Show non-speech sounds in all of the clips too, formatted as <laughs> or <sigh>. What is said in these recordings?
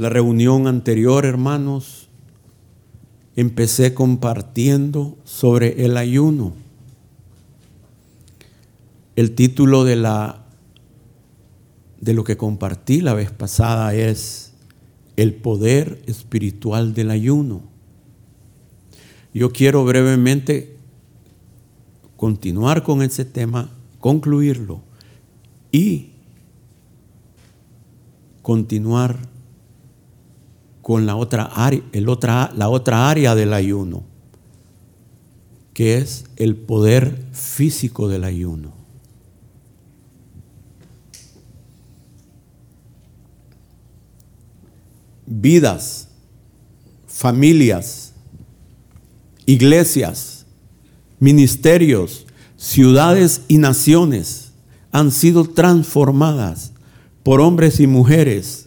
La reunión anterior, hermanos, empecé compartiendo sobre el ayuno. El título de la de lo que compartí la vez pasada es el poder espiritual del ayuno. Yo quiero brevemente continuar con ese tema, concluirlo y continuar con la otra, área, el otra, la otra área del ayuno, que es el poder físico del ayuno. Vidas, familias, iglesias, ministerios, ciudades y naciones han sido transformadas por hombres y mujeres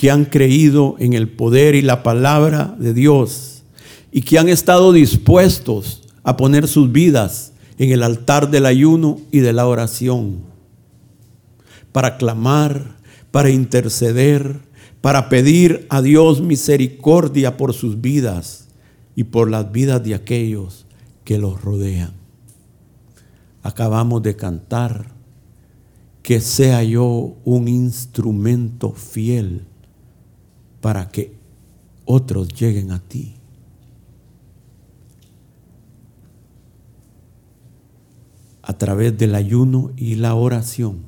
que han creído en el poder y la palabra de Dios y que han estado dispuestos a poner sus vidas en el altar del ayuno y de la oración para clamar, para interceder, para pedir a Dios misericordia por sus vidas y por las vidas de aquellos que los rodean. Acabamos de cantar que sea yo un instrumento fiel para que otros lleguen a ti. A través del ayuno y la oración,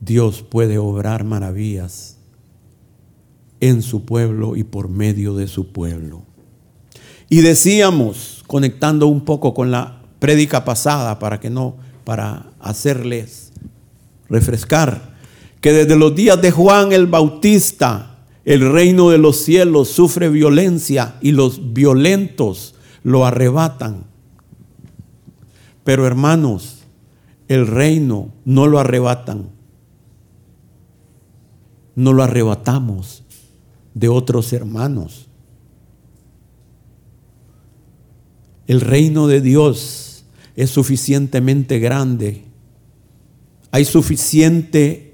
Dios puede obrar maravillas en su pueblo y por medio de su pueblo. Y decíamos, conectando un poco con la prédica pasada para que no, para hacerles refrescar, que desde los días de Juan el Bautista, el reino de los cielos sufre violencia y los violentos lo arrebatan. Pero hermanos, el reino no lo arrebatan, no lo arrebatamos de otros hermanos. El reino de Dios es suficientemente grande. Hay suficiente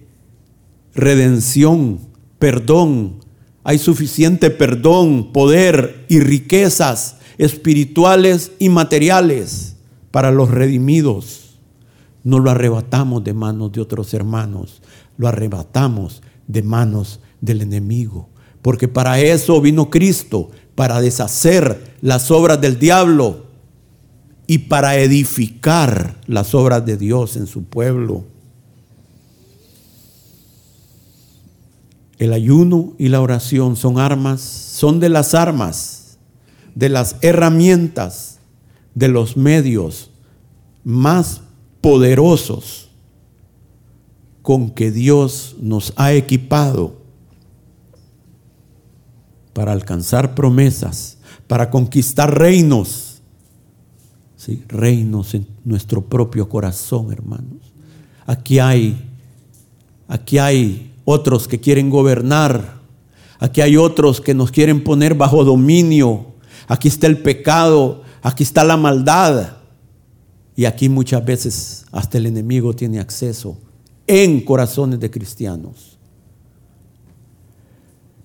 redención, perdón. Hay suficiente perdón, poder y riquezas espirituales y materiales para los redimidos. No lo arrebatamos de manos de otros hermanos, lo arrebatamos de manos del enemigo. Porque para eso vino Cristo, para deshacer las obras del diablo y para edificar las obras de Dios en su pueblo. El ayuno y la oración son armas, son de las armas, de las herramientas, de los medios más poderosos con que Dios nos ha equipado para alcanzar promesas, para conquistar reinos, ¿sí? reinos en nuestro propio corazón, hermanos. Aquí hay, aquí hay otros que quieren gobernar. Aquí hay otros que nos quieren poner bajo dominio. Aquí está el pecado, aquí está la maldad. Y aquí muchas veces hasta el enemigo tiene acceso en corazones de cristianos.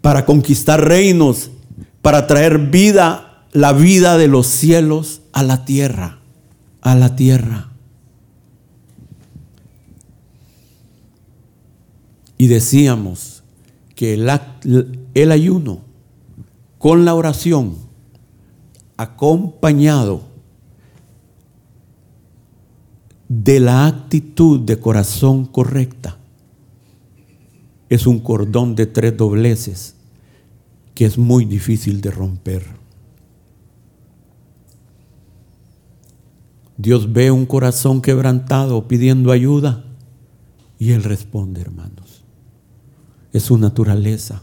Para conquistar reinos, para traer vida, la vida de los cielos a la tierra, a la tierra. Y decíamos que el, ayuno con la oración acompañado de la actitud de corazón correcta es un cordón de tres dobleces que es muy difícil de romper. Dios ve un corazón quebrantado pidiendo ayuda y Él responde, hermanos es su naturaleza.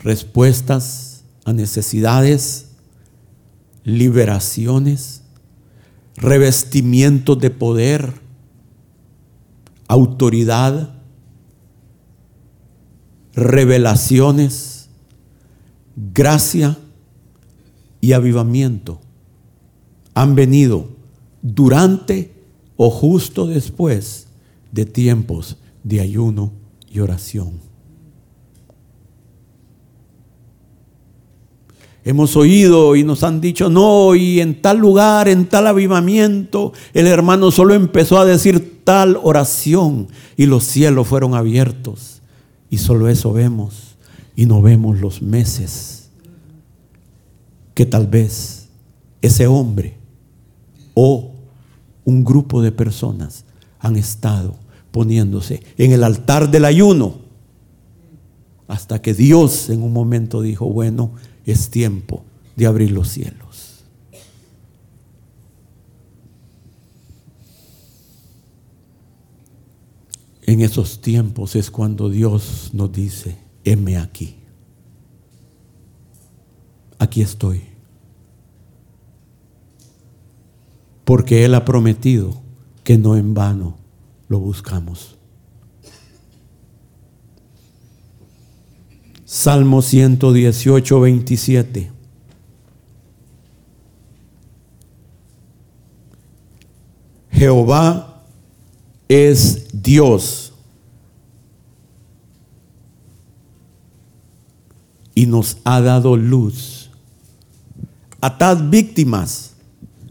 Respuestas a necesidades, liberaciones, revestimiento de poder, autoridad, revelaciones, gracia y avivamiento han venido durante o justo después de tiempos de ayuno y oración. Hemos oído y nos han dicho, no, y en tal lugar, en tal avivamiento, el hermano solo empezó a decir tal oración y los cielos fueron abiertos. Y solo eso vemos y no vemos los meses que tal vez ese hombre o un grupo de personas han estado poniéndose en el altar del ayuno hasta que Dios en un momento dijo, bueno, es tiempo de abrir los cielos. En esos tiempos es cuando Dios nos dice, heme aquí. Aquí estoy. Porque Él ha prometido que no en vano lo buscamos. Salmo 118, 27. Jehová es Dios y nos ha dado luz. Atad víctimas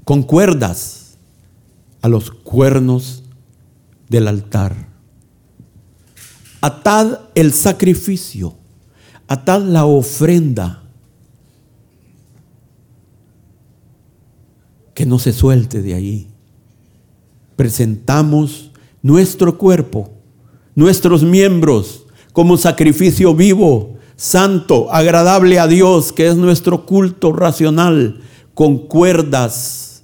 con cuerdas a los cuernos del altar. Atad el sacrificio atad la ofrenda. Que no se suelte de ahí. Presentamos nuestro cuerpo, nuestros miembros, como sacrificio vivo, santo, agradable a Dios, que es nuestro culto racional, con cuerdas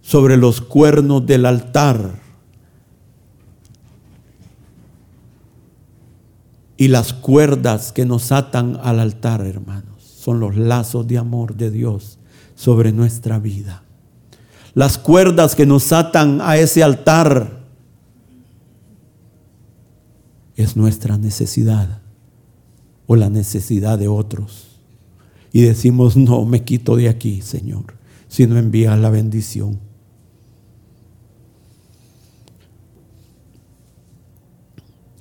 sobre los cuernos del altar Y las cuerdas que nos atan al altar, hermanos, son los lazos de amor de Dios sobre nuestra vida. Las cuerdas que nos atan a ese altar es nuestra necesidad o la necesidad de otros. Y decimos, no me quito de aquí, Señor, si no la bendición.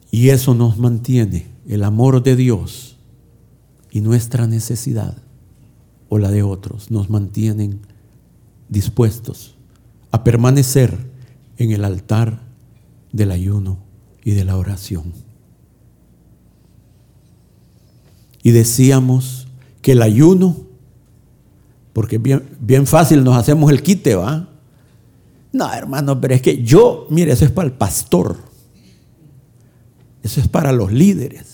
Y eso nos mantiene el amor de Dios y nuestra necesidad o la de otros nos mantienen dispuestos a permanecer en el altar del ayuno y de la oración. Y decíamos que el ayuno, porque bien, bien fácil nos hacemos el quite, ¿va? No, hermano, pero es que yo, mire, eso es para el pastor. Eso es para los líderes.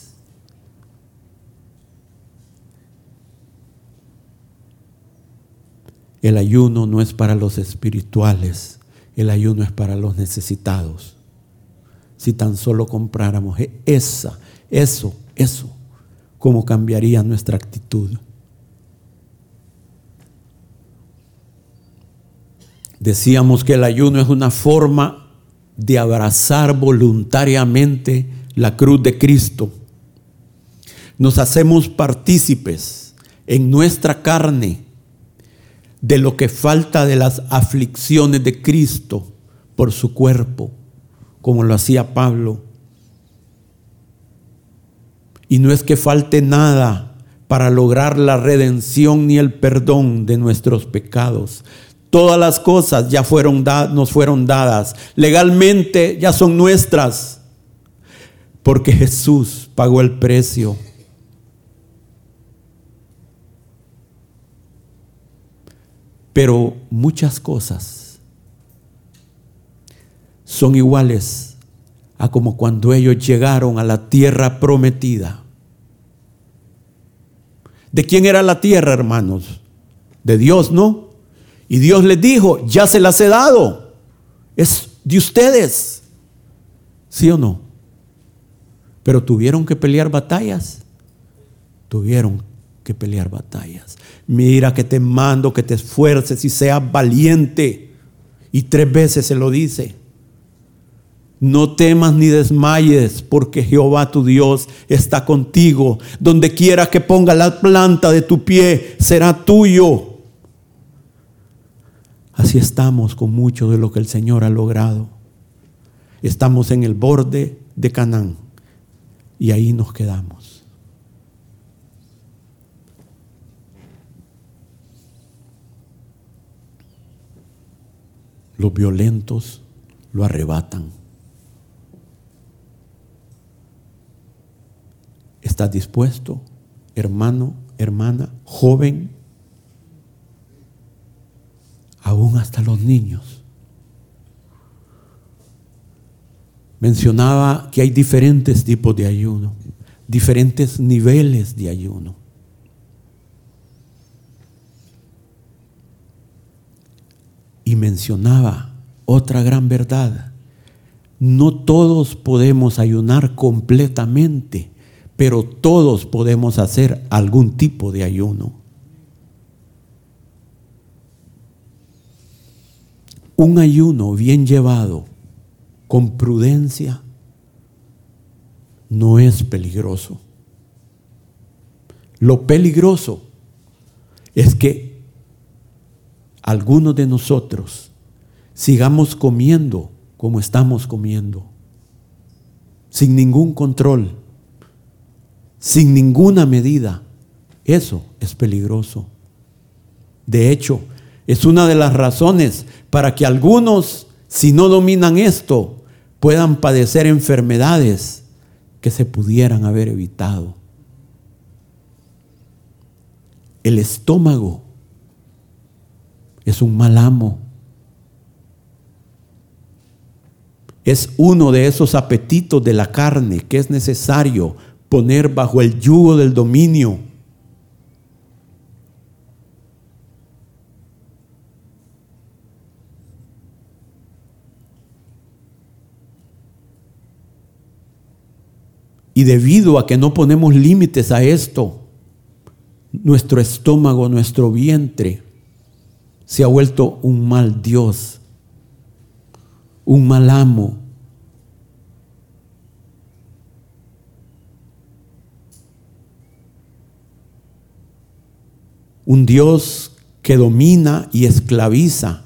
El ayuno no es para los espirituales, el ayuno es para los necesitados. Si tan solo compráramos esa, eso, eso, cómo cambiaría nuestra actitud. Decíamos que el ayuno es una forma de abrazar voluntariamente la cruz de Cristo. Nos hacemos partícipes en nuestra carne de lo que falta de las aflicciones de Cristo por su cuerpo, como lo hacía Pablo. Y no es que falte nada para lograr la redención ni el perdón de nuestros pecados. Todas las cosas ya fueron nos fueron dadas. Legalmente ya son nuestras. Porque Jesús pagó el precio Pero muchas cosas son iguales a como cuando ellos llegaron a la tierra prometida. ¿De quién era la tierra, hermanos? De Dios, ¿no? Y Dios les dijo, ya se las he dado. Es de ustedes. ¿Sí o no? Pero tuvieron que pelear batallas. Tuvieron que pelear batallas. Mira que te mando que te esfuerces y seas valiente. Y tres veces se lo dice. No temas ni desmayes, porque Jehová tu Dios está contigo. Donde quiera que ponga la planta de tu pie, será tuyo. Así estamos con mucho de lo que el Señor ha logrado. Estamos en el borde de Canaán, y ahí nos quedamos. Los violentos lo arrebatan. ¿Estás dispuesto, hermano, hermana, joven? Aún hasta los niños. Mencionaba que hay diferentes tipos de ayuno, diferentes niveles de ayuno. Y mencionaba otra gran verdad. No todos podemos ayunar completamente, pero todos podemos hacer algún tipo de ayuno. Un ayuno bien llevado con prudencia no es peligroso. Lo peligroso es que algunos de nosotros sigamos comiendo como estamos comiendo, sin ningún control, sin ninguna medida. Eso es peligroso. De hecho, es una de las razones para que algunos, si no dominan esto, puedan padecer enfermedades que se pudieran haber evitado. El estómago es un mal amo. Es uno de esos apetitos de la carne que es necesario poner bajo el yugo del dominio Y debido a que no ponemos límites a esto, nuestro estómago, nuestro vientre, se ha vuelto un mal Dios, un mal amo. Un Dios que domina y esclaviza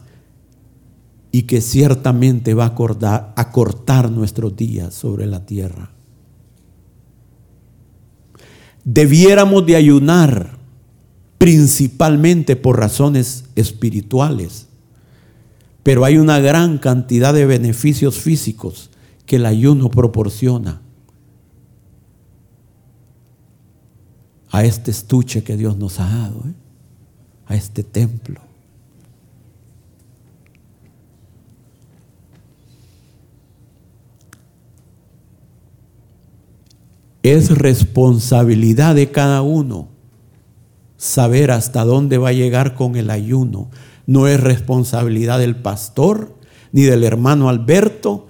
y que ciertamente va a, a cortar nuestros días sobre la tierra debiéramos de ayunar principalmente por razones espirituales. Pero hay una gran cantidad de beneficios físicos que el ayuno proporciona a este estuche que Dios nos ha dado, ¿eh? a este templo. Es responsabilidad de cada uno saber hasta dónde va a llegar con el ayuno. No es responsabilidad del pastor, ni del hermano Alberto,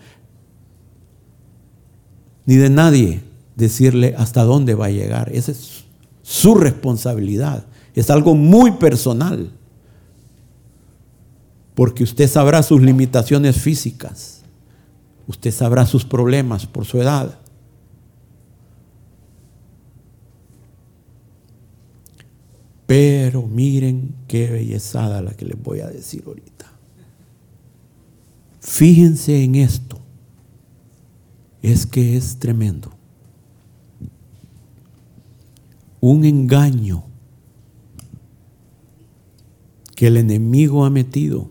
ni de nadie decirle hasta dónde va a llegar. Esa es su responsabilidad. Es algo muy personal. Porque usted sabrá sus limitaciones físicas. Usted sabrá sus problemas por su edad. Pero miren qué bellezada la que les voy a decir ahorita. Fíjense en esto. Es que es tremendo. Un engaño que el enemigo ha metido.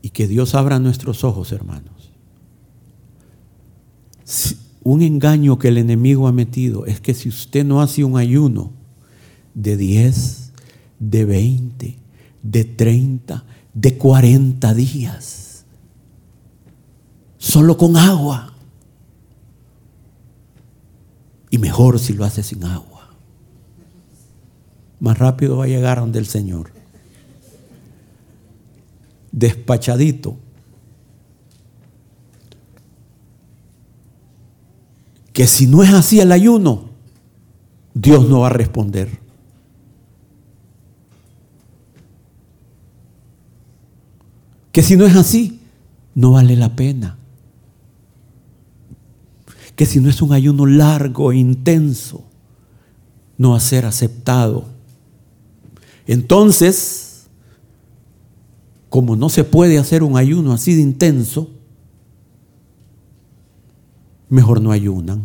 Y que Dios abra nuestros ojos, hermanos. Un engaño que el enemigo ha metido es que si usted no hace un ayuno de 10, de 20, de 30, de 40 días, solo con agua, y mejor si lo hace sin agua, más rápido va a llegar donde el Señor. Despachadito que si no es así el ayuno, Dios no va a responder. Que si no es así, no vale la pena. Que si no es un ayuno largo e intenso, no va a ser aceptado. Entonces, como no se puede hacer un ayuno así de intenso, mejor no ayunan.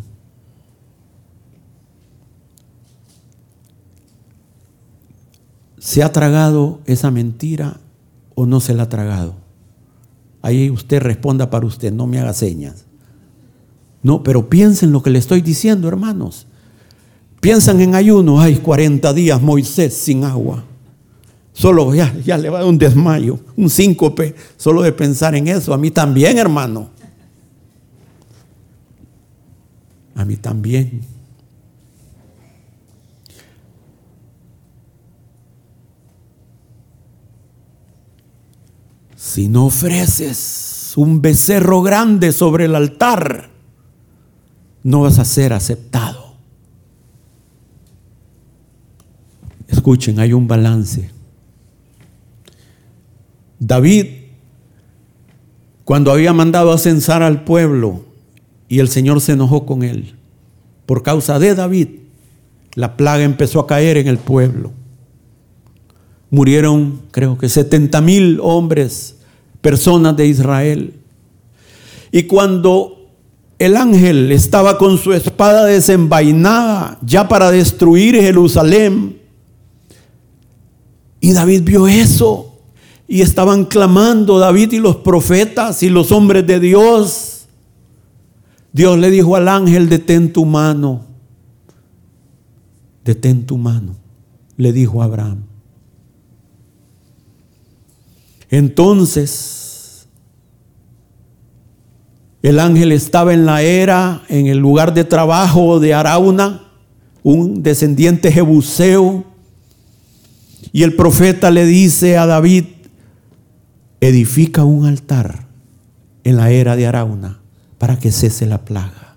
¿Se ha tragado esa mentira o no se la ha tragado? Ahí usted responda para usted, no me haga señas. No, pero piensen lo que le estoy diciendo, hermanos. Piensan en ayuno, hay 40 días Moisés sin agua. Solo ya, ya le va a dar un desmayo, un síncope, solo de pensar en eso. A mí también, hermano. A mí también. Si no ofreces un becerro grande sobre el altar, no vas a ser aceptado. Escuchen, hay un balance. David, cuando había mandado a censar al pueblo y el Señor se enojó con él, por causa de David, la plaga empezó a caer en el pueblo. Murieron, creo que 70 mil hombres, personas de Israel. Y cuando el ángel estaba con su espada desenvainada ya para destruir Jerusalén. Y David vio eso. Y estaban clamando David y los profetas y los hombres de Dios. Dios le dijo al ángel, detén tu mano. Detén tu mano. Le dijo Abraham. Entonces el ángel estaba en la era, en el lugar de trabajo de Arauna, un descendiente jebuseo. Y el profeta le dice a David, edifica un altar en la era de Arauna para que cese la plaga.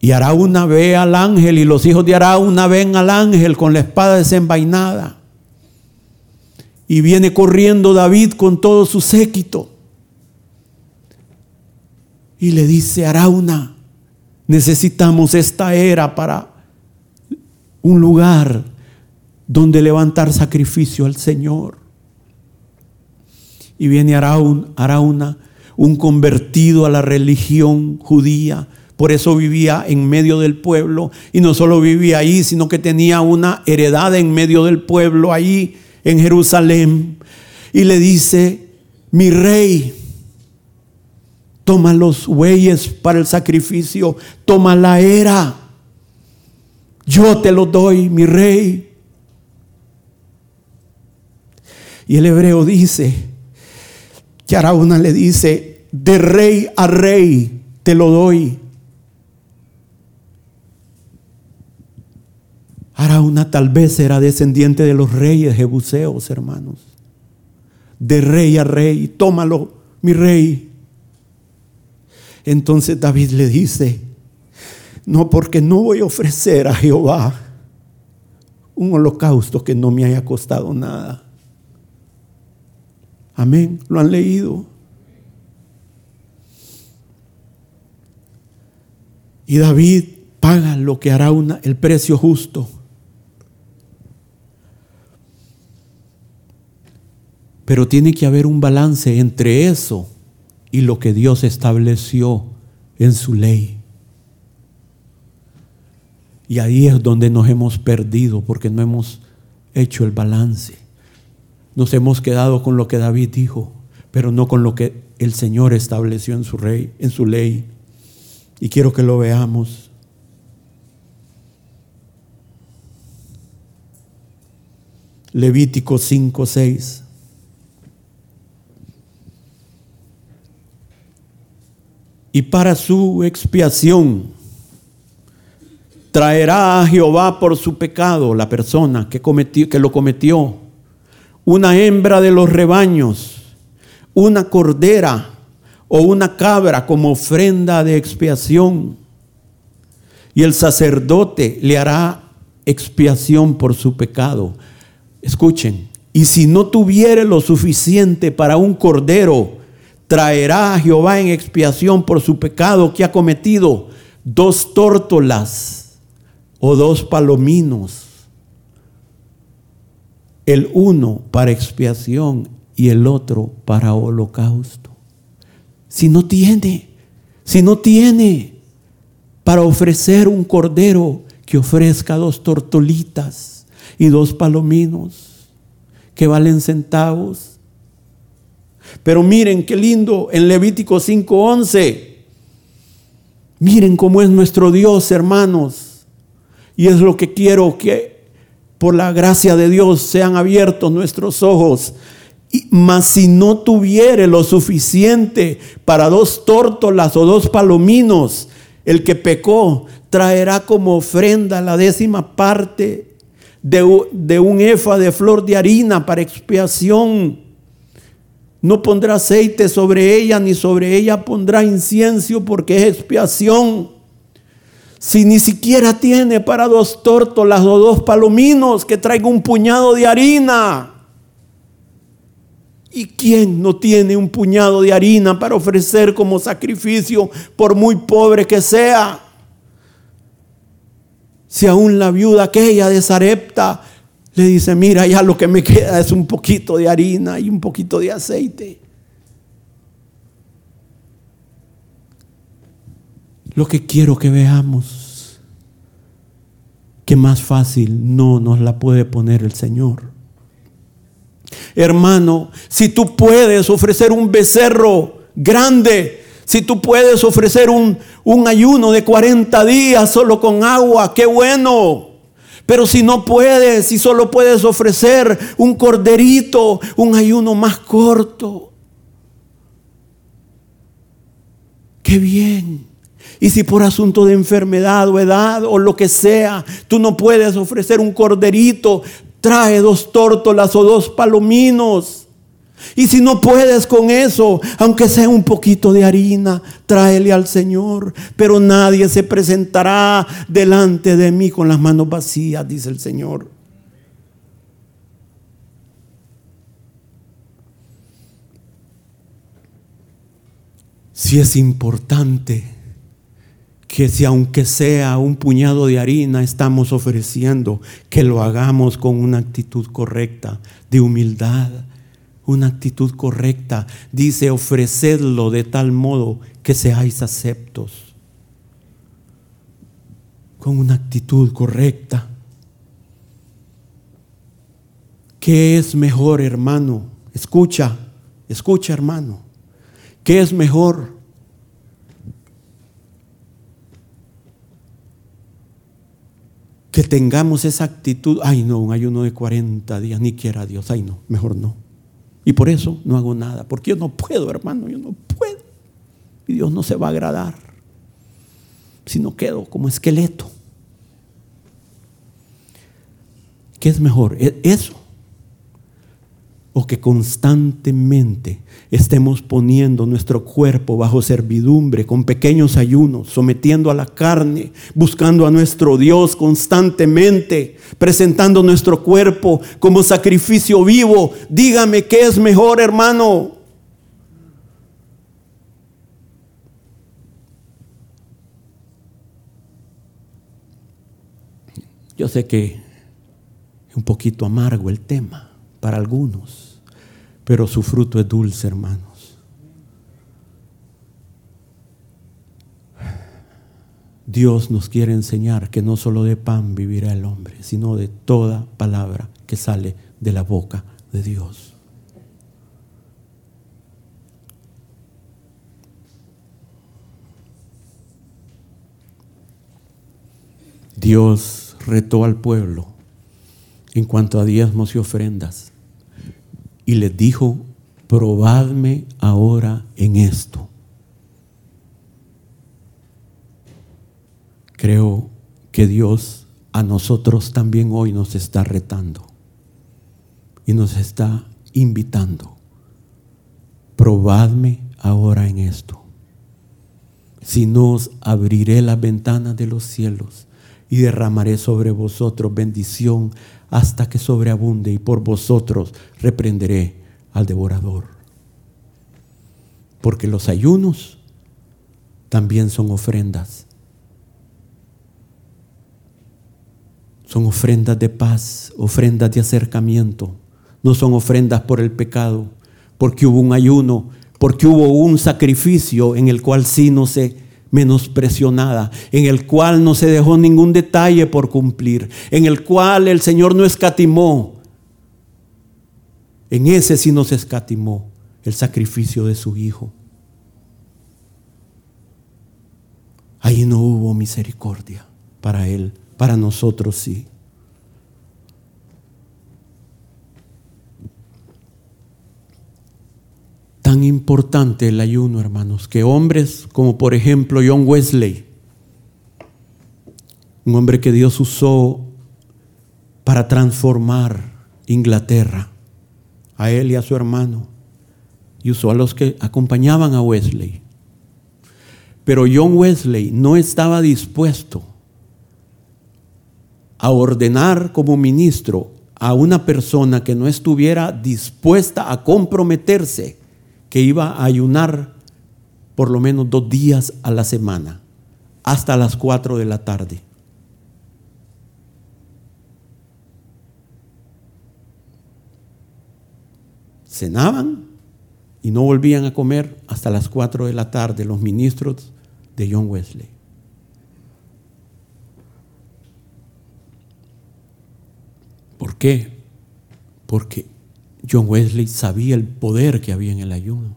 Y Arauna ve al ángel y los hijos de Arauna ven al ángel con la espada desenvainada. Y viene corriendo David con todo su séquito y le dice, Arauna, necesitamos esta era para un lugar donde levantar sacrificio al Señor. Y viene Arauna, un convertido a la religión judía. Por eso vivía en medio del pueblo. Y no solo vivía ahí, sino que tenía una heredad en medio del pueblo, ahí en Jerusalén. Y le dice, mi rey, toma los bueyes para el sacrificio, toma la era. Yo te lo doy, mi rey. Y el hebreo dice, que Arauna le dice, de rey a rey te lo doy. Arauna tal vez era descendiente de los reyes jebuseos, hermanos. De rey a rey, tómalo, mi rey. Entonces David le dice, no, porque no voy a ofrecer a Jehová un holocausto que no me haya costado nada. Amén, lo han leído. Y David paga lo que hará una, el precio justo. Pero tiene que haber un balance entre eso y lo que Dios estableció en su ley. Y ahí es donde nos hemos perdido porque no hemos hecho el balance. Nos hemos quedado con lo que David dijo, pero no con lo que el Señor estableció en su, rey, en su ley. Y quiero que lo veamos. Levítico 5, 6. y para su expiación traerá a Jehová por su pecado la persona que, cometió, que lo cometió, una hembra de los rebaños, una cordera o una cabra como ofrenda de expiación. Y el sacerdote le hará expiación por su pecado. Escuchen, y si no tuviere lo suficiente para un cordero, traerá a Jehová en expiación por su pecado que ha cometido dos tórtolas o dos palominos, el uno para expiación y el otro para holocausto. Si no tiene, Si no tiene para ofrecer un cordero, que ofrezca dos tortolitas y dos palominos que valen centavos. Pero miren qué lindo en Levítico 5:11. Miren cómo es nuestro Dios, hermanos. Y es lo que quiero que por la gracia de Dios sean abiertos nuestros ojos mas si no tuviere lo suficiente para dos tórtolas o dos palominos, el que pecó traerá como ofrenda la décima parte de, de un efa de flor de harina para expiación. No pondrá aceite sobre ella, ni sobre ella pondrá incienso, porque es expiación. Si ni siquiera tiene para dos tórtolas o dos palominos, que traiga un puñado de harina ¿Y quién no tiene un puñado de harina para ofrecer como sacrificio por muy pobre que sea? Si aún la viuda aquella de Sarepta le dice, mira, ya lo que me queda es un poquito de harina y un poquito de aceite. Lo que quiero que veamos, que más fácil no nos la puede poner el Señor. Hermano, si tú puedes ofrecer un becerro grande, si tú puedes ofrecer un, un ayuno de 40 días solo con agua, qué bueno. Pero si no puedes, si solo puedes ofrecer un corderito, un ayuno más corto, qué bien. Y si por asunto de enfermedad o edad o lo que sea, tú no puedes ofrecer un corderito, trae dos tórtolas o dos palominos. Y si no puedes con eso, aunque sea un poquito de harina, tráele al Señor. Pero nadie se presentará delante de mí con las manos vacías, dice el Señor. Si es importante que si aunque sea un puñado de harina estamos ofreciendo, que lo hagamos con una actitud correcta, de humildad, una actitud correcta. Dice, ofrecedlo de tal modo que seáis aceptos, con una actitud correcta. ¿Qué es mejor, hermano? Escucha, escucha, hermano. ¿Qué es mejor? Que tengamos esa actitud, ay no, un ayuno de 40 días, ni quiera Dios, ay no, mejor no. Y por eso no hago nada, porque yo no puedo, hermano, yo no puedo. Y Dios no se va a agradar si no quedo como esqueleto. ¿Qué es mejor? ¿E-, ¿Eso? O que constantemente estemos poniendo nuestro cuerpo bajo servidumbre con pequeños ayunos, sometiendo a la carne, buscando a nuestro Dios constantemente, presentando nuestro cuerpo como sacrificio vivo. Dígame qué es mejor, hermano. Yo sé que es un poquito amargo el tema para algunos pero su fruto es dulce, hermanos. Dios nos quiere enseñar que no solo de pan vivirá el hombre, sino de toda palabra que sale de la boca de Dios. Dios retó al pueblo en cuanto a diezmos y ofrendas y les dijo, probadme ahora en esto. Creo que Dios a nosotros también hoy nos está retando y nos está invitando. Probadme ahora en esto. Si no os abriré las ventanas de los cielos y derramaré sobre vosotros bendición hasta que sobreabunde y por vosotros reprenderé al devorador. Porque los ayunos también son ofrendas. Son ofrendas de paz, ofrendas de acercamiento. No son ofrendas por el pecado, porque hubo un ayuno porque hubo un sacrificio en el cual sí no se menospreció nada, en el cual no se dejó ningún detalle por cumplir, en el cual el Señor no escatimó. En ese sí nos escatimó el sacrificio de su Hijo. Ahí no hubo misericordia para Él, para nosotros sí. Tan importante el ayuno, hermanos, que hombres como por ejemplo John Wesley, un hombre que Dios usó para transformar Inglaterra, a él y a su hermano, y usó a los que acompañaban a Wesley. Pero John Wesley no estaba dispuesto a ordenar como ministro a una persona que no estuviera dispuesta a comprometerse que iba a ayunar por lo menos dos días a la semana, hasta las cuatro de la tarde. Cenaban y no volvían a comer hasta las cuatro de la tarde los ministros de John Wesley. ¿Por qué? Porque John Wesley sabía el poder que había en el ayuno.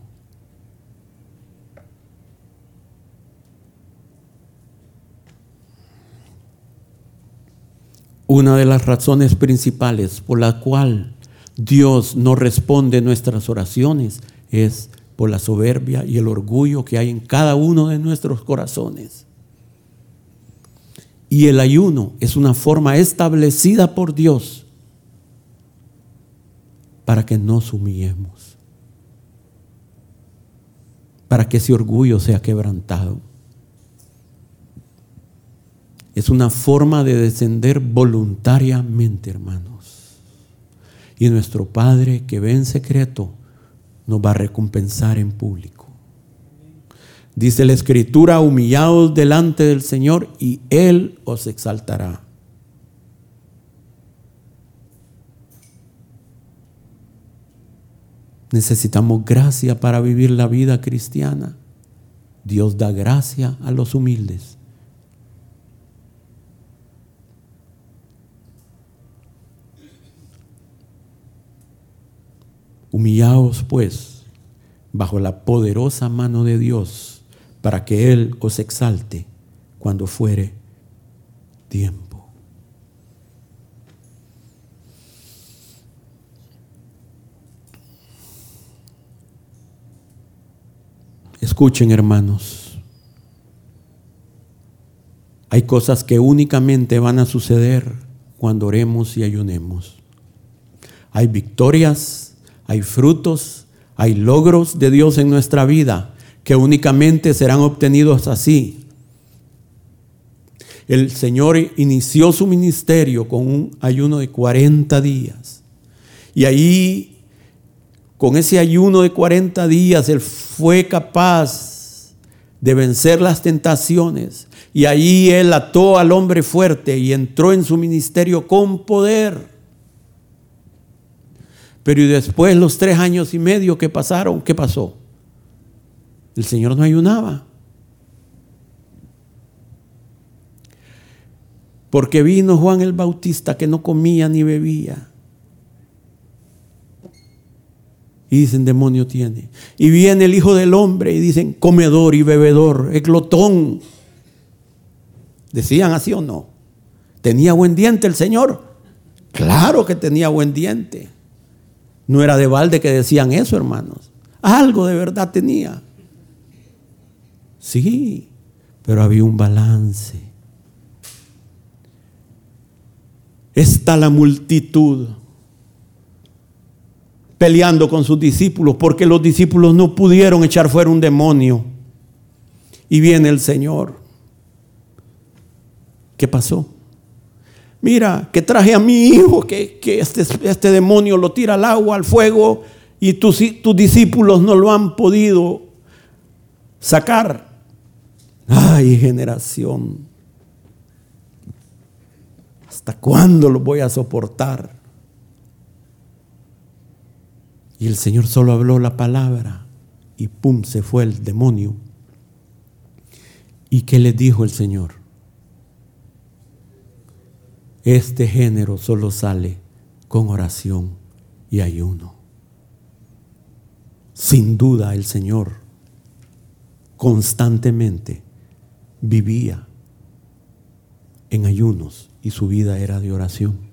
Una de las razones principales por la cual Dios no responde nuestras oraciones es por la soberbia y el orgullo que hay en cada uno de nuestros corazones. Y el ayuno es una forma establecida por Dios para que nos humillemos, para que ese orgullo sea quebrantado. Es una forma de descender voluntariamente, hermanos. Y nuestro Padre que ve en secreto nos va a recompensar en público. Dice la Escritura, humillados delante del Señor y Él os exaltará. Necesitamos gracia para vivir la vida cristiana. Dios da gracia a los humildes. Humillaos pues bajo la poderosa mano de Dios para que Él os exalte cuando fuere tiempo. Escuchen hermanos, hay cosas que únicamente van a suceder cuando oremos y ayunemos. Hay victorias, hay frutos, hay logros de Dios en nuestra vida que únicamente serán obtenidos así. El Señor inició su ministerio con un ayuno de 40 días. Y ahí con ese ayuno de 40 días, Él fue capaz de vencer las tentaciones. Y ahí Él ató al hombre fuerte y entró en su ministerio con poder. Pero y después los tres años y medio que pasaron, ¿qué pasó? El Señor no ayunaba. Porque vino Juan el Bautista que no comía ni bebía. Y dicen, demonio tiene. Y viene el Hijo del Hombre y dicen, comedor y bebedor, glotón. ¿Decían así o no? ¿Tenía buen diente el Señor? Claro que tenía buen diente. No era de balde que decían eso, hermanos. Algo de verdad tenía. Sí, pero había un balance. Está la multitud peleando con sus discípulos porque los discípulos no pudieron echar fuera un demonio. Y viene el Señor. ¿Qué pasó? Mira, que traje a mi hijo, que, este, este, demonio lo tira al agua, al fuego, y tus, tus discípulos no lo han podido sacar. Ay, generación. ¿Hasta cuándo lo voy a soportar? Y el Señor solo habló la palabra y pum, se fue el demonio. ¿Y qué le dijo el Señor? Este género solo sale con oración y ayuno. Sin duda el Señor constantemente vivía en ayunos y su vida era de oración.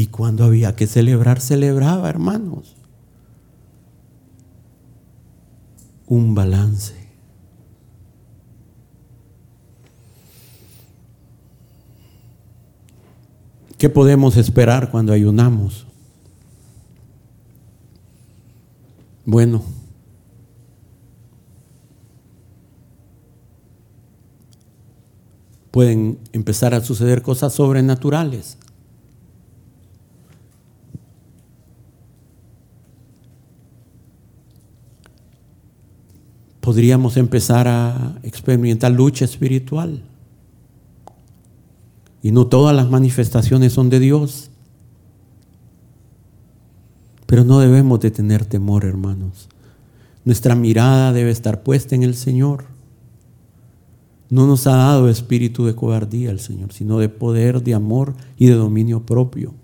Y cuando había que celebrar, celebraba, hermanos. Un balance. ¿Qué podemos esperar cuando ayunamos? Bueno, pueden empezar a suceder cosas sobrenaturales. Podríamos empezar a experimentar lucha espiritual. Y no todas las manifestaciones son de Dios. Pero no debemos de tener temor, hermanos. Nuestra mirada debe estar puesta en el Señor. No nos ha dado espíritu de cobardía el Señor, sino de poder, de amor y de dominio propio.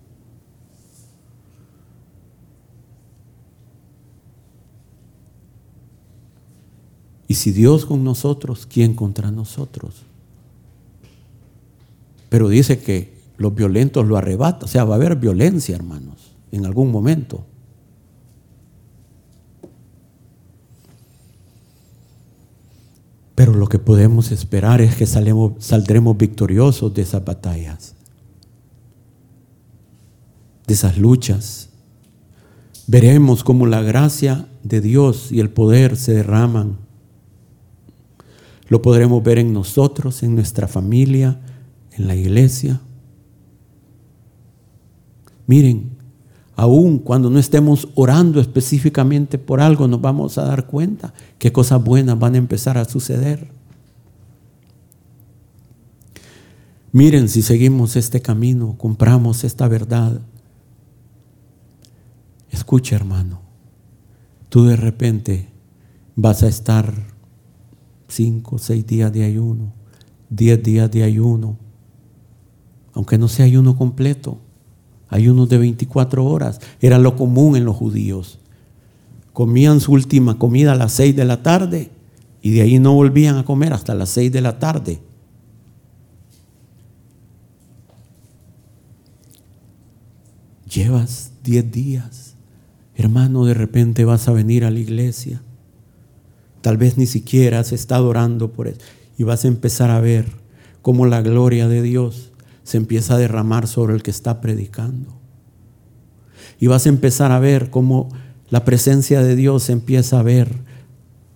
Y si Dios con nosotros, ¿quién contra nosotros? Pero dice que los violentos lo arrebatan. O sea, va a haber violencia, hermanos, en algún momento. Pero lo que podemos esperar es que saldremos victoriosos de esas batallas, de esas luchas. Veremos cómo la gracia de Dios y el poder se derraman. Lo podremos ver en nosotros, en nuestra familia, en la iglesia. Miren, aun cuando no estemos orando específicamente por algo, nos vamos a dar cuenta que cosas buenas van a empezar a suceder. Miren, si seguimos este camino, compramos esta verdad. Escucha, hermano, tú de repente vas a estar cinco, seis días de ayuno, diez días de ayuno, aunque no sea ayuno completo, ayunos de 24 horas, era lo común en los judíos. Comían su última comida a las 6 de la tarde y de ahí no volvían a comer hasta las 6 de la tarde. Llevas 10 días, hermano, de repente vas a venir a la iglesia. Tal vez ni siquiera has estado orando por eso y vas a empezar a ver cómo la gloria de Dios se empieza a derramar sobre el que está predicando. Y vas a empezar a ver cómo la presencia de Dios se empieza a ver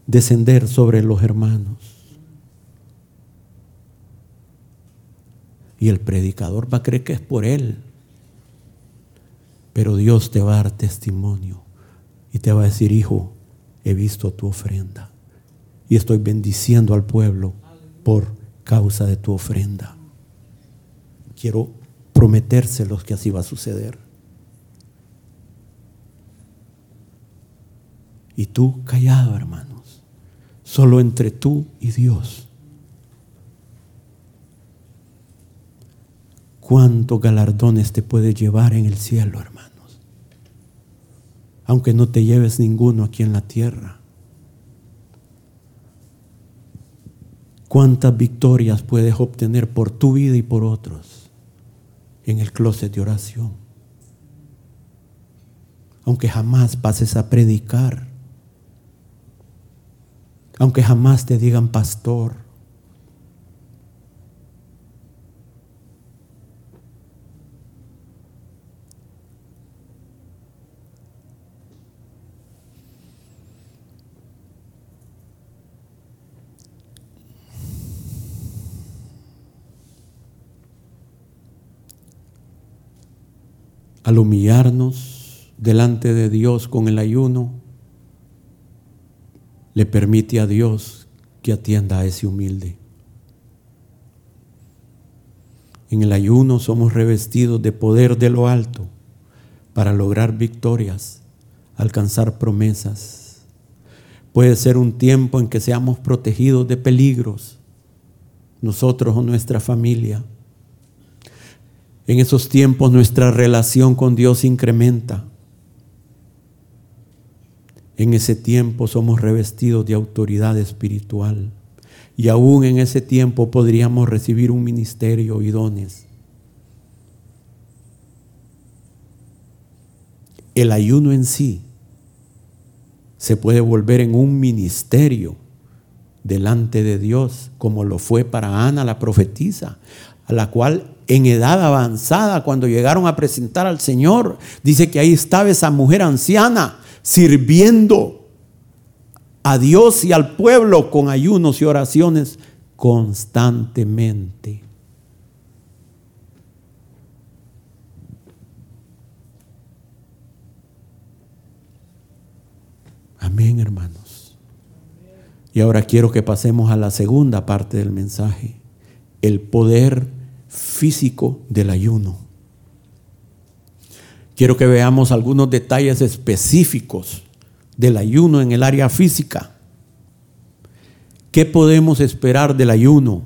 descender sobre los hermanos. Y el predicador va a creer que es por él. Pero Dios te va a dar testimonio y te va a decir, hijo, he visto tu ofrenda. Y estoy bendiciendo al pueblo por causa de tu ofrenda quiero prometérselos que así va a suceder. Y tú callado, hermanos, solo entre tú y Dios. ¿Cuántos galardones te puede llevar en el cielo, hermanos? Aunque no te lleves ninguno aquí en la tierra. ¿Cuántas victorias puedes obtener por tu vida y por otros? en el closet de oración. Aunque jamás pases a predicar. Aunque jamás te digan pastor. Al humillarnos delante de Dios con el ayuno, le permite a Dios que atienda a ese humilde. En el ayuno somos revestidos de poder de lo alto para lograr victorias, alcanzar promesas Puede ser un tiempo en que seamos protegidos de peligros, nosotros o nuestra familia. En esos tiempos nuestra relación con Dios incrementa. En ese tiempo somos revestidos de autoridad espiritual. Y aún en ese tiempo podríamos recibir un ministerio y dones. El ayuno en sí se puede volver en un ministerio delante de Dios, como lo fue para Ana la profetisa, a la cual en edad avanzada, cuando llegaron a presentar al Señor, dice que ahí estaba esa mujer anciana sirviendo a Dios y al pueblo con ayunos y oraciones constantemente. Amén, hermanos. Y ahora quiero que pasemos a la segunda parte del mensaje, el poder físico del ayuno. Quiero que veamos algunos detalles específicos del ayuno en el área física. ¿Qué podemos esperar del ayuno?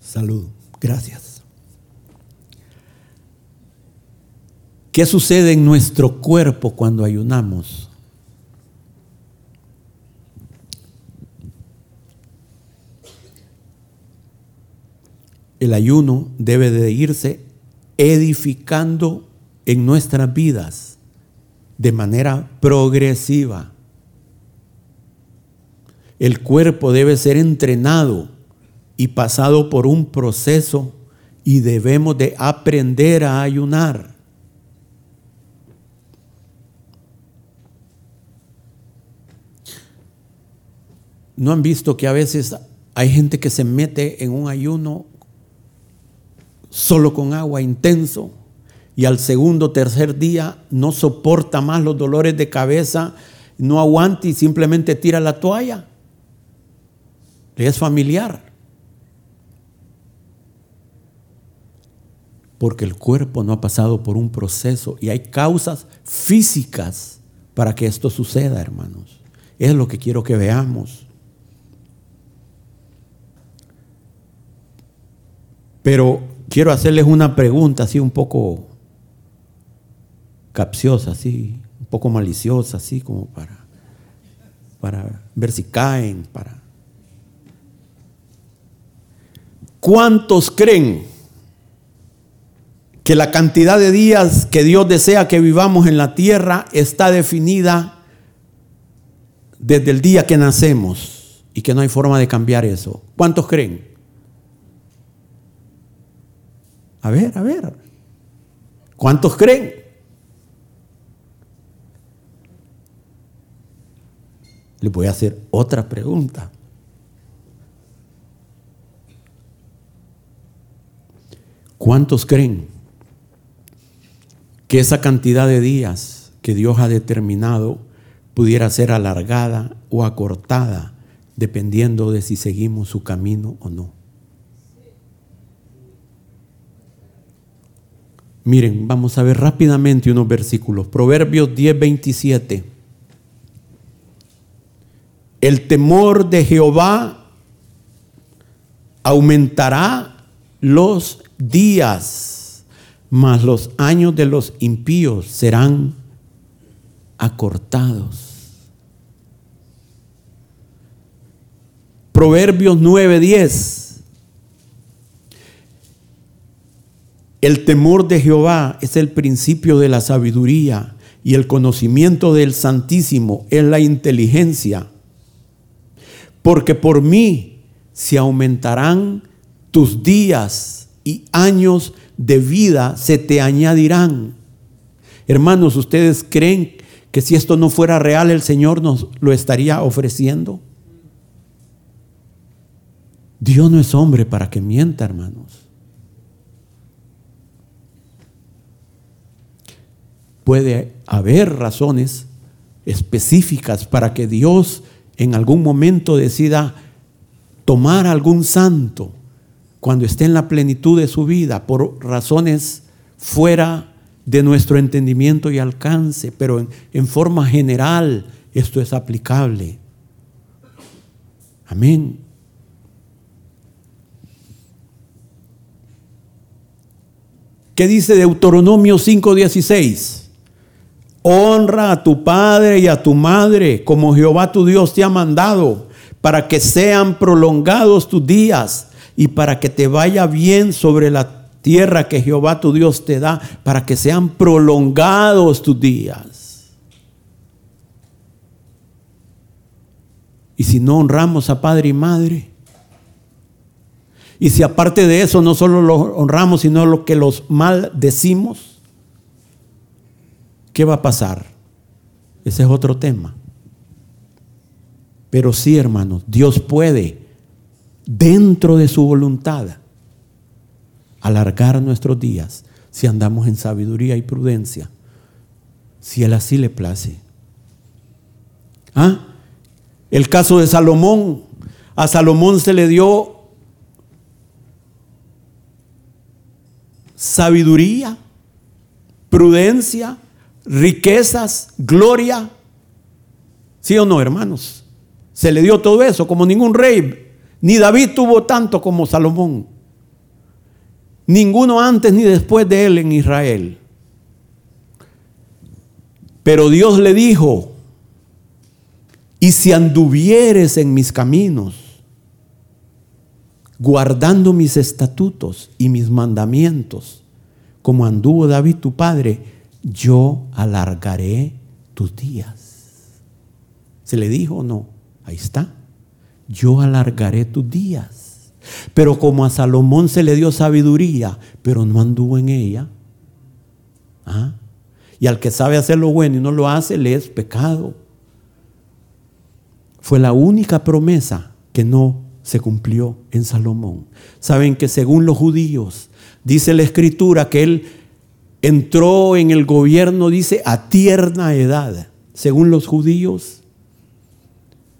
Salud. Gracias. ¿Qué sucede en nuestro cuerpo cuando ayunamos? El ayuno debe de irse edificando en nuestras vidas de manera progresiva. El cuerpo debe ser entrenado y pasado por un proceso y debemos de aprender a ayunar. ¿No han visto que a veces hay gente que se mete en un ayuno solo con agua intenso y al segundo, tercer día no soporta más los dolores de cabeza, no aguanta y simplemente tira la toalla? es familiar. Porque el cuerpo no ha pasado por un proceso y hay causas físicas para que esto suceda, hermanos. Es lo que quiero que veamos. Pero quiero hacerles una pregunta así un poco capciosa, así, un poco maliciosa, así como para, para ver si caen, para... ¿Cuántos creen que la cantidad de días que Dios desea que vivamos en la tierra está definida desde el día que nacemos y que no hay forma de cambiar eso? ¿Cuántos creen? A ver, a ver. ¿Cuántos creen? Le voy a hacer otra pregunta. ¿Cuántos creen que esa cantidad de días que Dios ha determinado pudiera ser alargada o acortada dependiendo de si seguimos su camino o no? Miren, vamos a ver rápidamente unos versículos. Proverbios 10, 27. El temor de Jehová aumentará los días, mas los años de los impíos serán acortados. Proverbios 9:10 El temor de Jehová es el principio de la sabiduría y el conocimiento del Santísimo es la inteligencia. Porque por mí se aumentarán tus días y años de vida se te añadirán. Hermanos, ¿ustedes creen que si esto no fuera real el Señor nos lo estaría ofreciendo? Dios no es hombre para que mienta, hermanos. Puede haber razones específicas para que Dios en algún momento decida tomar algún santo cuando esté en la plenitud de su vida por razones fuera de nuestro entendimiento y alcance, pero en, en forma general esto es aplicable. Amén. ¿Qué dice Deuteronomio 5:16? Honra a tu padre y a tu madre como Jehová tu Dios te ha mandado, para que sean prolongados tus días y para que te vaya bien sobre la tierra que Jehová tu Dios te da, para que sean prolongados tus días. Y si no honramos a padre y madre, y si aparte de eso no solo los honramos, sino lo que los maldecimos, ¿qué va a pasar? Ese es otro tema. Pero sí, hermanos, Dios puede, dentro de su voluntad, alargar nuestros días si andamos en sabiduría y prudencia, si Él así le place. ¿Ah? El caso de Salomón, a Salomón se le dio sabiduría, prudencia, riquezas, gloria. ¿Sí o no, hermanos? Se le dio todo eso como ningún rey. Ni David tuvo tanto como Salomón. Ninguno antes ni después de él en Israel. Pero Dios le dijo, y si anduvieres en mis caminos, guardando mis estatutos y mis mandamientos, como anduvo David tu padre, yo alargaré tus días. ¿Se le dijo o no? Ahí está. Yo alargaré tus días. Pero como a Salomón se le dio sabiduría, pero no anduvo en ella. ¿ah? Y al que sabe hacer lo bueno y no lo hace, le es pecado. Fue la única promesa que no se cumplió en Salomón. Saben que según los judíos, dice la escritura que él entró en el gobierno, dice, a tierna edad. Según los judíos,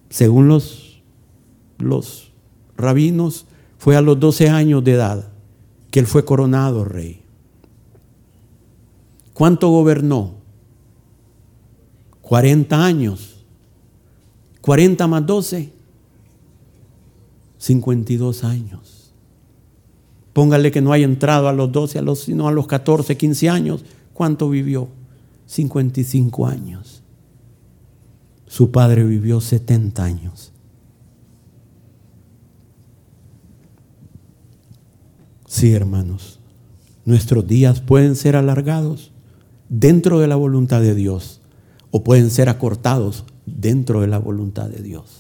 según los, los rabinos, fue a los 12 años de edad que él fue coronado rey. ¿Cuánto gobernó? 40 años. 40 más 12. 52 años. Póngale que no haya entrado a los 12, a los, sino a los 14, 15 años. ¿Cuánto vivió? 55 años. Su padre vivió 70 años. Sí, hermanos, nuestros días pueden ser alargados dentro de la voluntad de Dios o pueden ser acortados dentro de la voluntad de Dios.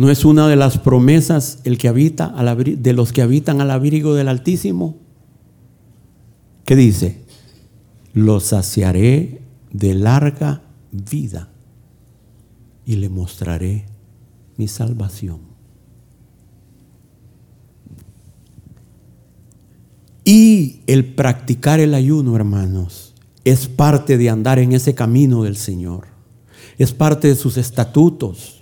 ¿No es una de las promesas el que habita de los que habitan al abrigo del Altísimo? ¿Qué dice? Los saciaré de larga vida y le mostraré mi salvación. Y el practicar el ayuno, hermanos, es parte de andar en ese camino del Señor. Es parte de sus estatutos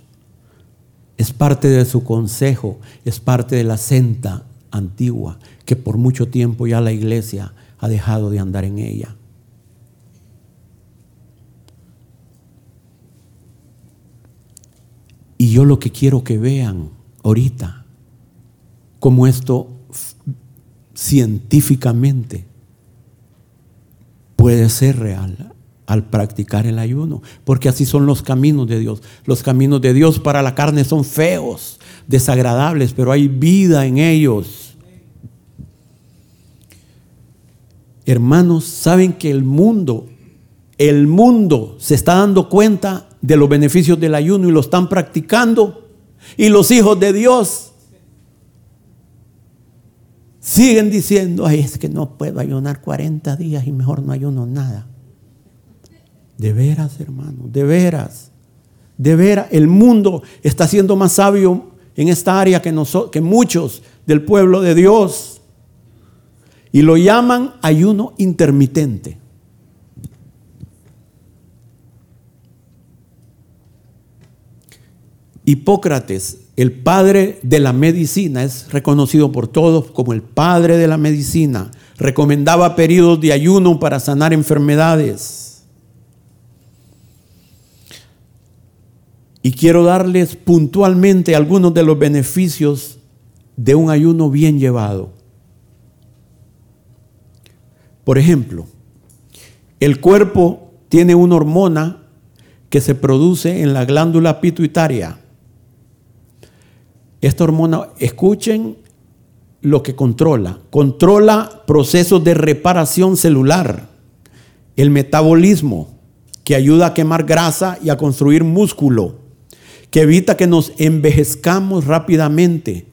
es parte de su consejo, es parte de la senta antigua que por mucho tiempo ya la iglesia ha dejado de andar en ella. Y yo lo que quiero que vean ahorita, como esto científicamente puede ser real al practicar el ayuno, porque así son los caminos de Dios. Los caminos de Dios para la carne son feos, desagradables, pero hay vida en ellos. Hermanos, saben que el mundo, el mundo se está dando cuenta de los beneficios del ayuno y lo están practicando. Y los hijos de Dios siguen diciendo, ay, es que no puedo ayunar 40 días y mejor no ayuno nada. De veras, hermano, de veras. De veras, el mundo está siendo más sabio en esta área que, que muchos del pueblo de Dios. Y lo llaman ayuno intermitente. Hipócrates el padre de la medicina, es reconocido por todos como el padre de la medicina. Recomendaba periodos de ayuno para sanar enfermedades. Y quiero darles puntualmente algunos de los beneficios de un ayuno bien llevado. Por ejemplo, el cuerpo tiene una hormona que se produce en la glándula pituitaria. Esta hormona, escuchen lo que controla. Controla procesos de reparación celular, el metabolismo, que ayuda a quemar grasa y a construir músculo, que evita que nos envejezcamos rápidamente.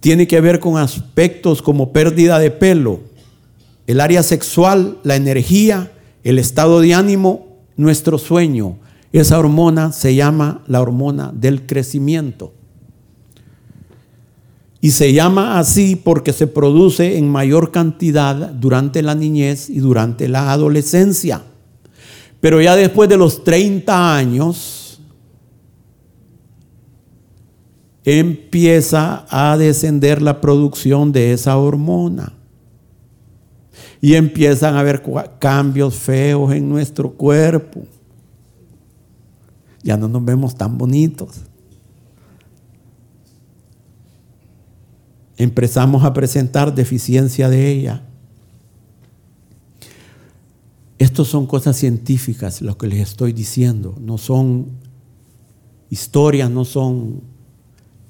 Tiene que ver con aspectos como pérdida de pelo, el área sexual, la energía, el estado de ánimo, nuestro sueño. Esa hormona se llama la hormona del crecimiento. Y se llama así porque se produce en mayor cantidad durante la niñez y durante la adolescencia. Pero ya después de los 30 años empieza a descender la producción de esa hormona. Y empiezan a haber cambios feos en nuestro cuerpo. Ya no nos vemos tan bonitos. empezamos a presentar deficiencia de ella. Estos son cosas científicas, lo que les estoy diciendo, no son historias, no son...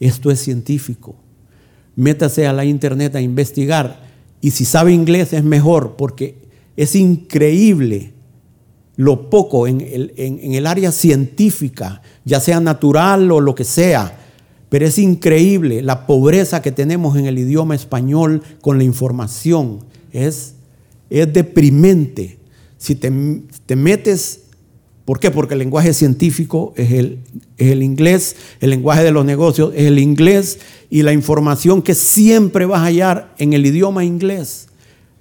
Esto es científico. Métase a la internet a investigar y si sabe inglés es mejor porque es increíble lo poco en el, área científica, ya sea natural o lo que sea, pero es increíble la pobreza que tenemos en el idioma español con la información. Es, es deprimente. Si te, metes, ¿por qué? Porque el lenguaje científico es el, es el inglés, el lenguaje de los negocios es el inglés y la información que siempre vas a hallar en el idioma inglés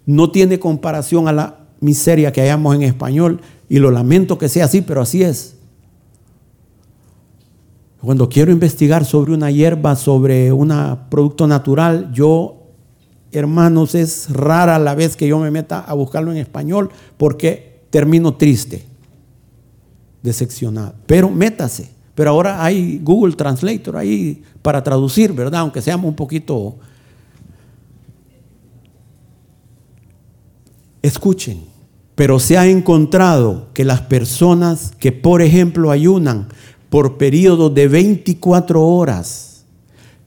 no tiene comparación a la miseria que hallamos en español. Y lo lamento que sea así, pero así es. Cuando quiero investigar sobre una hierba, sobre un producto natural, yo, hermanos, es rara la vez que yo me meta a buscarlo en español porque termino triste, decepcionado. Pero métase. Pero ahora hay Google Translator ahí para traducir, ¿verdad? Aunque seamos un poquito... Escuchen, pero se ha encontrado que las personas que, por ejemplo, ayunan por periodo de 24 horas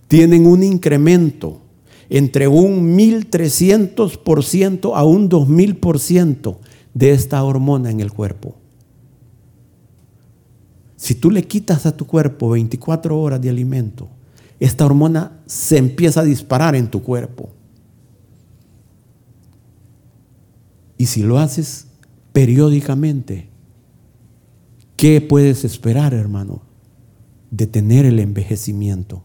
tienen un incremento entre un 1300% a un 2000% de esta hormona en el cuerpo. Si tú le quitas a tu cuerpo 24 horas de alimento, esta hormona se empieza a disparar en tu cuerpo. Y si lo haces periódicamente, ¿Qué puedes esperar, hermano? Detener el envejecimiento,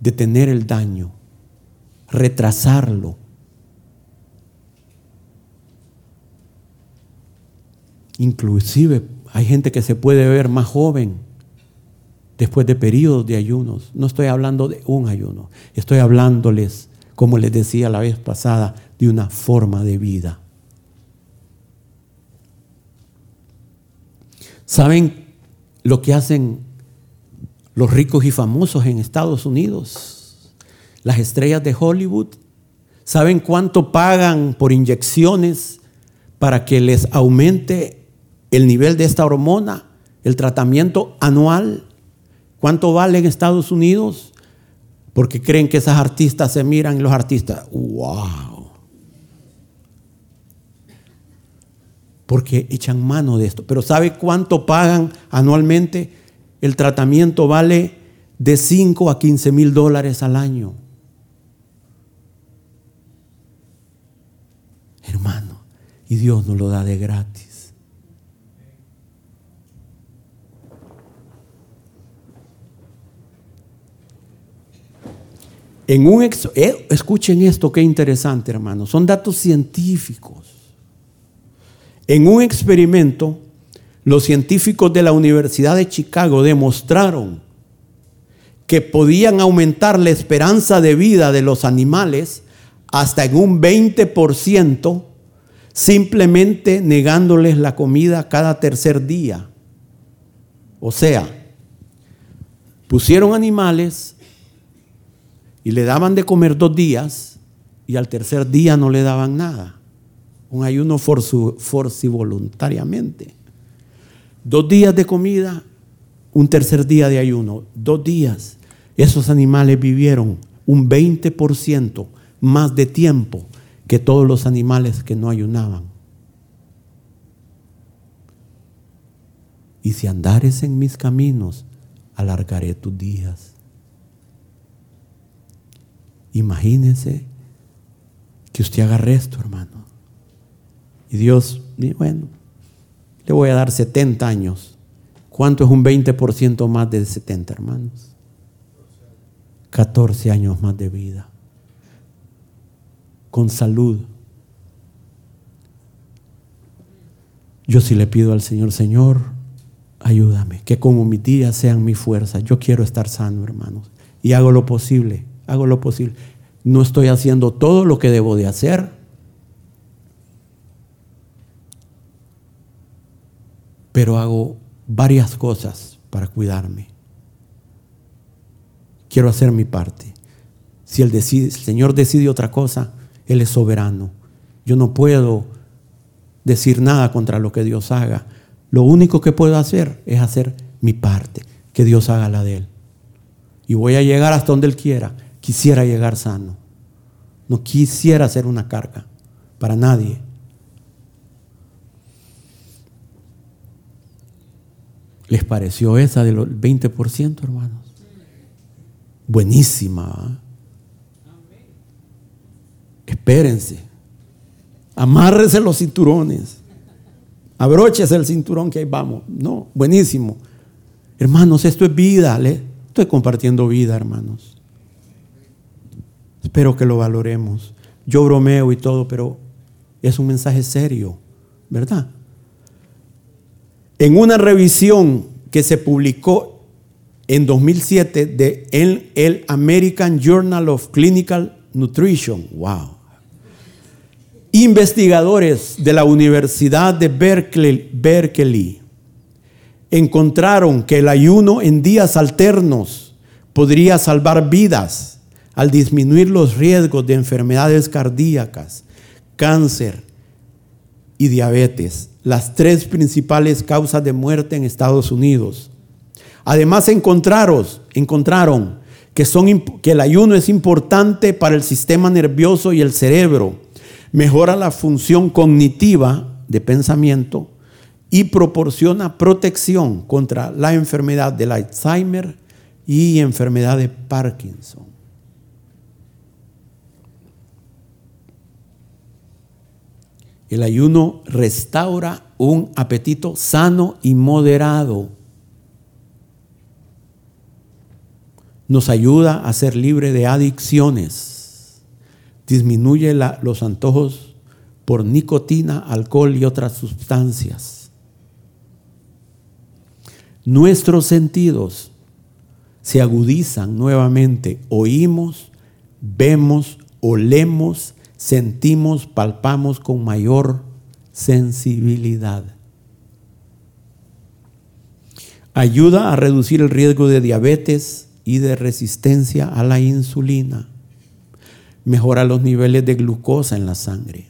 detener el daño, retrasarlo. Inclusive hay gente que se puede ver más joven después de periodos de ayunos. No estoy hablando de un ayuno, estoy hablándoles, como les decía la vez pasada, de una forma de vida. ¿Saben lo que hacen los ricos y famosos en Estados Unidos? Las estrellas de Hollywood. ¿Saben cuánto pagan por inyecciones para que les aumente el nivel de esta hormona? El tratamiento anual. ¿Cuánto vale en Estados Unidos? Porque creen que esas artistas se miran y los artistas, wow. porque echan mano de esto. Pero ¿sabe cuánto pagan anualmente? El tratamiento vale de 5 a 15 mil dólares al año. Hermano, y Dios nos lo da de gratis. En un eh, escuchen esto, qué interesante, hermano. Son datos científicos. En un experimento, los científicos de la Universidad de Chicago demostraron que podían aumentar la esperanza de vida de los animales hasta en un 20%, simplemente negándoles la comida cada tercer día. O sea, pusieron animales y le daban de comer dos días y al tercer día no le daban nada. Un ayuno forci voluntariamente. Dos días de comida, un tercer día de ayuno. Dos días. Esos animales vivieron un 20% más de tiempo que todos los animales que no ayunaban. Y si andares en mis caminos, alargaré tus días. Imagínense que usted haga resto, hermano. Y Dios, bueno, le voy a dar 70 años. ¿Cuánto es un 20% más de 70, hermanos? 14 años más de vida. Con salud. Yo sí le pido al Señor, Señor, ayúdame, que como mis días sean mi fuerza. Yo quiero estar sano, hermanos. Y hago lo posible, hago lo posible. No estoy haciendo todo lo que debo de hacer. Pero hago varias cosas para cuidarme. Quiero hacer mi parte. Si el, Señor decide otra cosa, Él es soberano. Yo no puedo decir nada contra lo que Dios haga. Lo único que puedo hacer es hacer mi parte, que Dios haga la de Él. Y voy a llegar hasta donde Él quiera. Quisiera llegar sano. No quisiera ser una carga para nadie. ¿Les pareció esa del 20%, hermanos? Buenísima. Espérense. Amárrese los cinturones. Abróchese el cinturón que ahí vamos. No, buenísimo. Hermanos, esto es vida. Le estoy compartiendo vida, hermanos. Espero que lo valoremos. Yo bromeo y todo, pero es un mensaje serio, ¿verdad? En una revisión que se publicó en 2007 de el, American Journal of Clinical Nutrition, wow, investigadores de la Universidad de Berkeley encontraron que el ayuno en días alternos podría salvar vidas al disminuir los riesgos de enfermedades cardíacas, cáncer y diabetes, las tres principales causas de muerte en Estados Unidos. Además encontraron, encontraron que, son, que el ayuno es importante para el sistema nervioso y el cerebro mejora la función cognitiva de pensamiento y proporciona protección contra la enfermedad del Alzheimer y enfermedad de Parkinson. El ayuno restaura un apetito sano y moderado. Nos ayuda a ser libre de adicciones disminuye los antojos por nicotina, alcohol y otras sustancias. Nuestros sentidos se agudizan nuevamente. Oímos, vemos, olemos, sentimos, palpamos con mayor sensibilidad. Ayuda a reducir el riesgo de diabetes y de resistencia a la insulina mejora los niveles de glucosa en la sangre.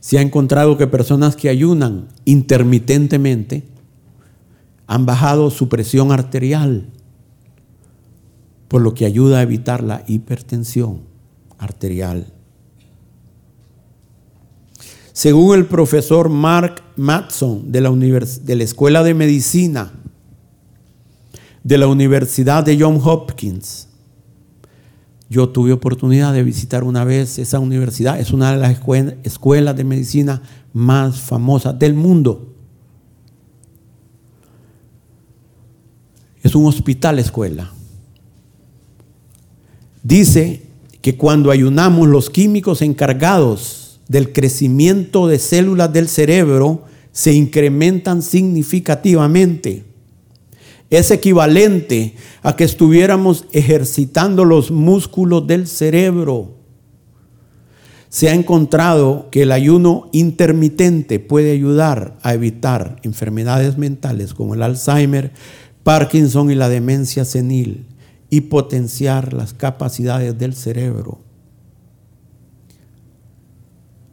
Se ha encontrado que personas que ayunan intermitentemente han bajado su presión arterial, por lo que ayuda a evitar la hipertensión arterial. Según el profesor Mark Matson de la, de la Escuela de Medicina de la Universidad de Johns Hopkins, yo tuve oportunidad de visitar una vez esa universidad. Es una de las escuelas de medicina más famosas del mundo. Es un hospital escuela. Dice que cuando ayunamos los químicos encargados del crecimiento de células del cerebro se incrementan significativamente es equivalente a que estuviéramos ejercitando los músculos del cerebro. Se ha encontrado que el ayuno intermitente puede ayudar a evitar enfermedades mentales como el Alzheimer, Parkinson y la demencia senil y potenciar las capacidades del cerebro.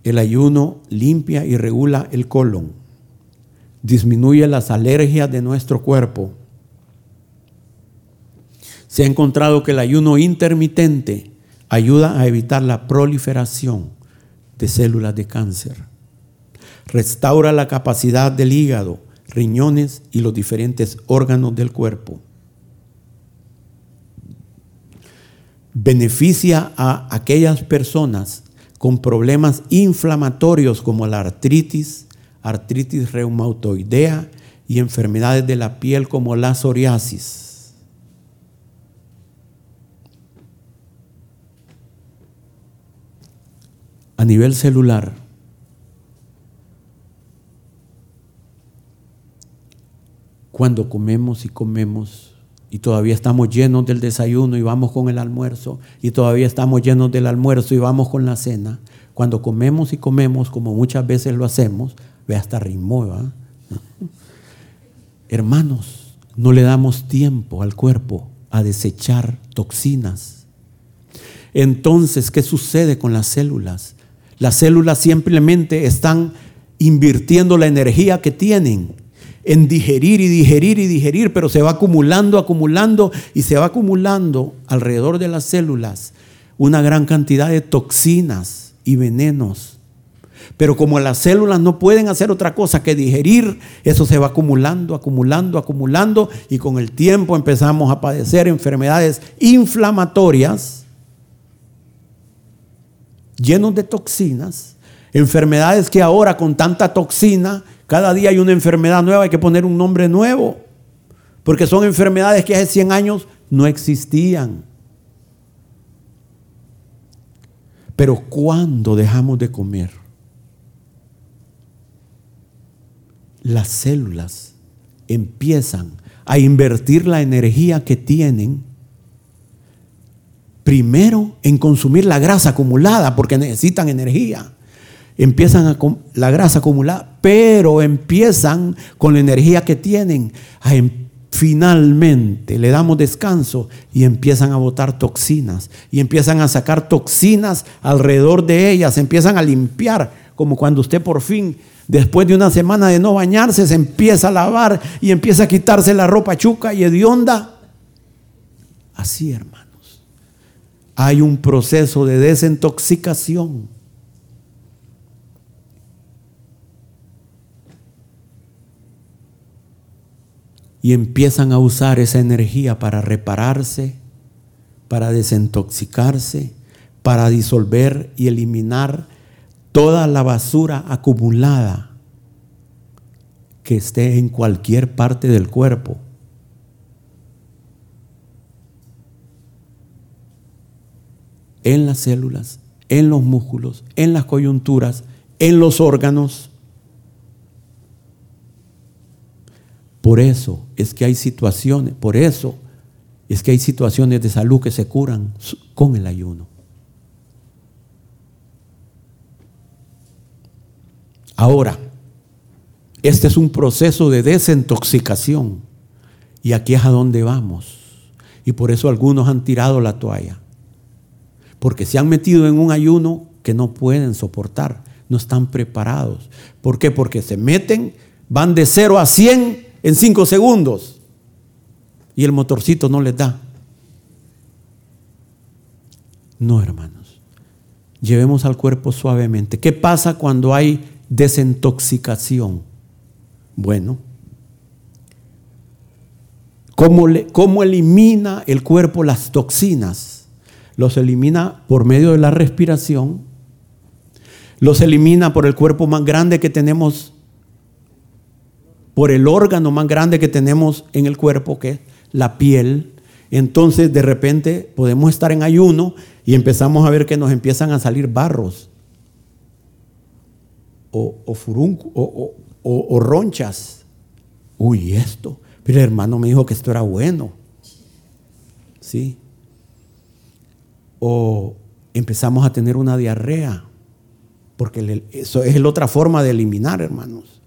El ayuno limpia y regula el colon, disminuye las alergias de nuestro cuerpo. Se ha encontrado que el ayuno intermitente ayuda a evitar la proliferación de células de cáncer. Restaura la capacidad del hígado, riñones y los diferentes órganos del cuerpo. Beneficia a aquellas personas con problemas inflamatorios como la artritis, artritis reumatoidea y enfermedades de la piel como la psoriasis. A nivel celular, cuando comemos y comemos, y todavía estamos llenos del desayuno y vamos con el almuerzo, y todavía estamos llenos del almuerzo y vamos con la cena. Cuando comemos y comemos, como muchas veces lo hacemos, ve hasta rimó, Hermanos, no le damos tiempo al cuerpo a desechar toxinas. Entonces, ¿qué sucede con las células? Las células simplemente están invirtiendo la energía que tienen en digerir y digerir y digerir, pero se va acumulando, acumulando y se va acumulando alrededor de las células una gran cantidad de toxinas y venenos. Pero como las células no pueden hacer otra cosa que digerir, eso se va acumulando, acumulando, acumulando y con el tiempo empezamos a padecer enfermedades inflamatorias llenos de toxinas, enfermedades que ahora con tanta toxina cada día hay una enfermedad nueva, hay que poner un nombre nuevo. Porque son enfermedades que hace 100 años no existían. Pero cuando dejamos de comer, las células empiezan a invertir la energía que tienen primero en consumir la grasa acumulada porque necesitan energía empiezan a la grasa acumulada, pero empiezan con la energía que tienen a em, finalmente le damos descanso y empiezan a botar toxinas y empiezan a sacar toxinas alrededor de ellas, empiezan a limpiar, como cuando usted por fin, después de una semana de no bañarse, se empieza a lavar y empieza a quitarse la ropa chuca y hedionda. Así, hermanos, hay un proceso de desintoxicación y empiezan a usar esa energía para repararse, para desintoxicarse, para disolver y eliminar toda la basura acumulada que esté en cualquier parte del cuerpo. En las células, en los músculos, en las coyunturas, en los órganos. Por eso es que hay situaciones, por eso es que hay situaciones de salud que se curan con el ayuno. Ahora, este es un proceso de desintoxicación y aquí es a donde vamos. Y por eso algunos han tirado la toalla. Porque se han metido en un ayuno que no pueden soportar, no están preparados. ¿Por qué? Porque se meten, van de 0 a 100 en cinco segundos y el motorcito no les da. No, hermanos. Llevemos al cuerpo suavemente. ¿Qué pasa cuando hay desintoxicación? Bueno, ¿cómo, ¿cómo elimina el cuerpo las toxinas? Los elimina por medio de la respiración, los elimina por el cuerpo más grande que tenemos por el órgano más grande que tenemos en el cuerpo, que es la piel. Entonces de repente podemos estar en ayuno y empezamos a ver que nos empiezan a salir barros o, o, o, ronchas. Uy, esto. Pero el hermano me dijo que esto era bueno. ¿Sí? O empezamos a tener una diarrea, porque eso es la otra forma de eliminar, hermanos.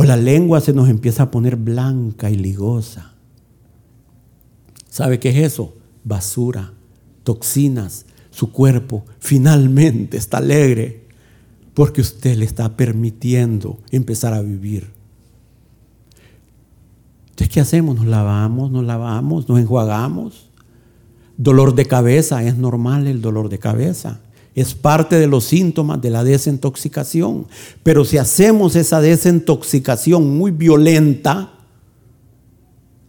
O la lengua se nos empieza a poner blanca y ligosa. ¿Sabe qué es eso? Basura, toxinas. Su cuerpo finalmente está alegre porque usted le está permitiendo empezar a vivir. Entonces, ¿qué hacemos? Nos lavamos, nos lavamos, nos enjuagamos. Dolor de cabeza, es normal el dolor de cabeza. Es parte de los síntomas de la desintoxicación. Pero si hacemos esa desintoxicación muy violenta,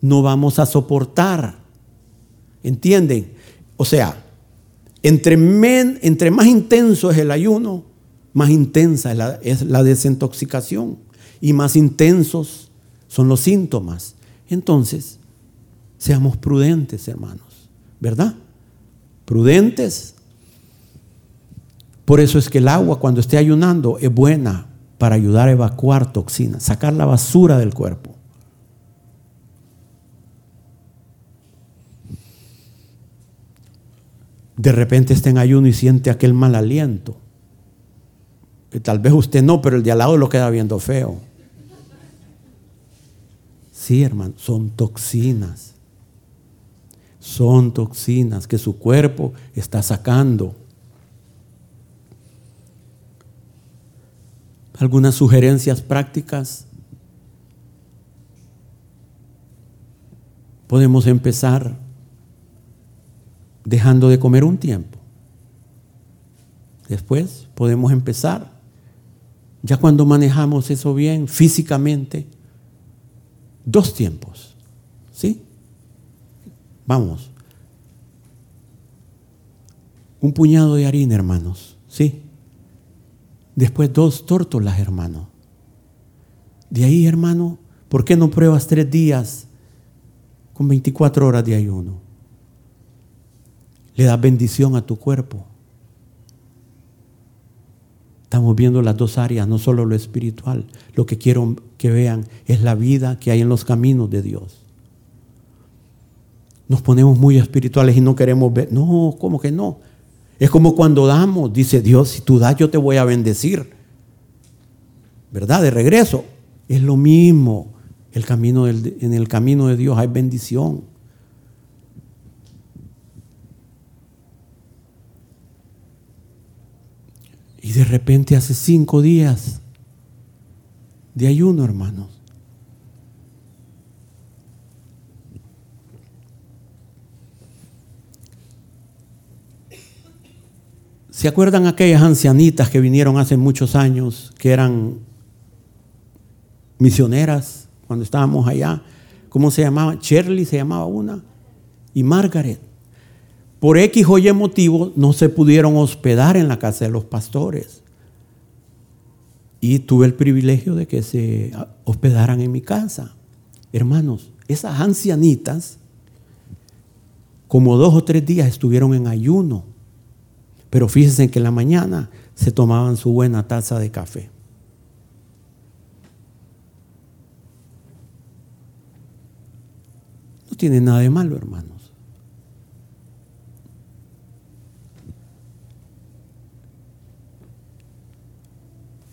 no vamos a soportar. ¿Entienden? O sea, entre, más intenso es el ayuno, más intensa es la desintoxicación y más intensos son los síntomas. Entonces, seamos prudentes, hermanos. ¿verdad? Prudentes. Por eso es que el agua cuando esté ayunando es buena para ayudar a evacuar toxinas, sacar la basura del cuerpo. De repente está en ayuno y siente aquel mal aliento. Que tal vez usted no, pero el de al lado lo queda viendo feo. Sí, hermano, son toxinas son toxinas que su cuerpo está sacando. Algunas sugerencias prácticas. Podemos empezar dejando de comer un tiempo. Después podemos empezar, ya cuando manejamos eso bien físicamente, dos tiempos. ¿Sí? Vamos. Un puñado de harina, hermanos. Sí. Después dos tórtolas, hermano. De ahí, hermano, ¿por qué no pruebas tres días con 24 horas de ayuno? Le das bendición a tu cuerpo. Estamos viendo las dos áreas, no solo lo espiritual. Lo que quiero que vean es la vida que hay en los caminos de Dios nos ponemos muy espirituales y no queremos ver. No, ¿cómo que no? Es como cuando damos, dice Dios, si tú das yo te voy a bendecir. ¿Verdad? De regreso. Es lo mismo. El camino en el camino de Dios hay bendición. Y de repente hace cinco días de ayuno, hermanos. ¿Se acuerdan aquellas ancianitas que vinieron hace muchos años, que eran misioneras cuando estábamos allá? ¿Cómo se llamaba? Shirley se llamaba una y Margaret. Por X o Y motivo no se pudieron hospedar en la casa de los pastores. Y tuve el privilegio de que se hospedaran en mi casa. Hermanos, esas ancianitas, como dos o tres días estuvieron en ayuno pero fíjense que en la mañana se tomaban su buena taza de café. No tiene nada de malo, hermanos.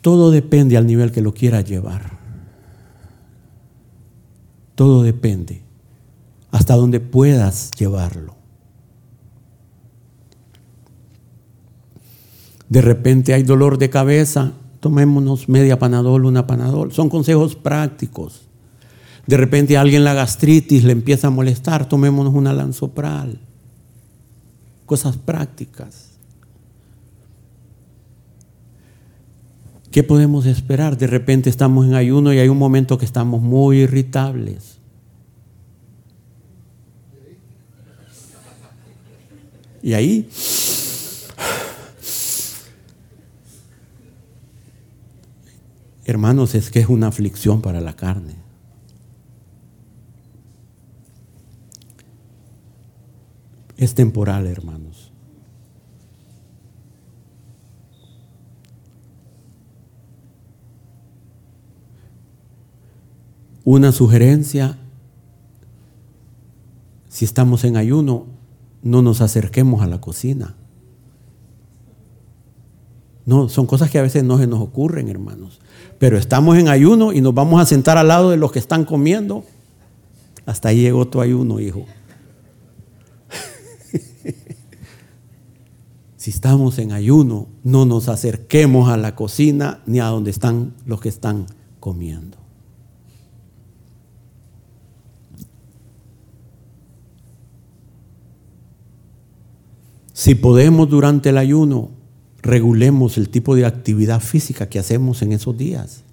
Todo depende al nivel que lo quiera llevar. Todo depende hasta donde puedas llevarlo. De repente hay dolor de cabeza, tomémonos media panadol, una panadol. Son consejos prácticos. De repente a alguien la gastritis le empieza a molestar, tomémonos una lanzopral. Cosas prácticas. ¿Qué podemos esperar? De repente estamos en ayuno y hay un momento que estamos muy irritables. Y ahí Hermanos, es que es una aflicción para la carne. Es temporal, hermanos. Una sugerencia, si estamos en ayuno, no nos acerquemos a la cocina. No, son cosas que a veces no se nos ocurren, hermanos. Pero estamos en ayuno y nos vamos a sentar al lado de los que están comiendo. Hasta ahí llegó tu ayuno, hijo. <laughs> si estamos en ayuno, no nos acerquemos a la cocina ni a donde están los que están comiendo. Si podemos durante el ayuno, regulemos el tipo de actividad física que hacemos en esos días.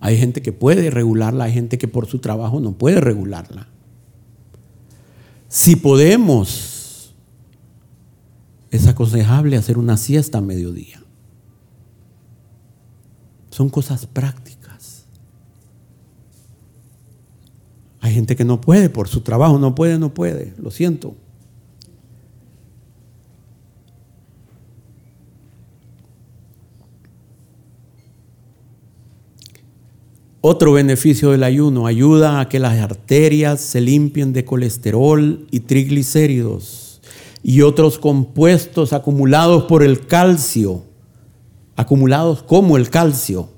Hay gente que puede regularla, hay gente que por su trabajo no puede regularla. Si podemos, es aconsejable hacer una siesta a mediodía. Son cosas prácticas. Hay gente que no puede por su trabajo, no puede, no puede, lo siento. Otro beneficio del ayuno, ayuda a que las arterias se limpien de colesterol y triglicéridos y otros compuestos acumulados por el calcio, acumulados como el calcio,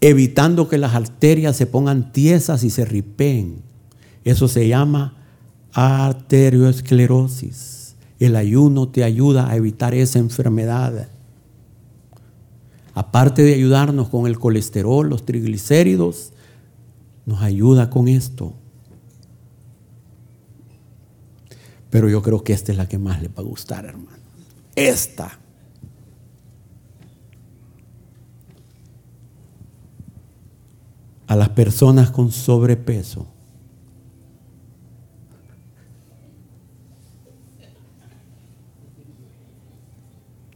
evitando que las arterias se pongan tiesas y se ripeen. Eso se llama arterioesclerosis. El ayuno te ayuda a evitar esa enfermedad aparte de ayudarnos con el colesterol, los triglicéridos, nos ayuda con esto. Pero yo creo que esta es la que más le va a gustar, hermano. Esta. A las personas con sobrepeso.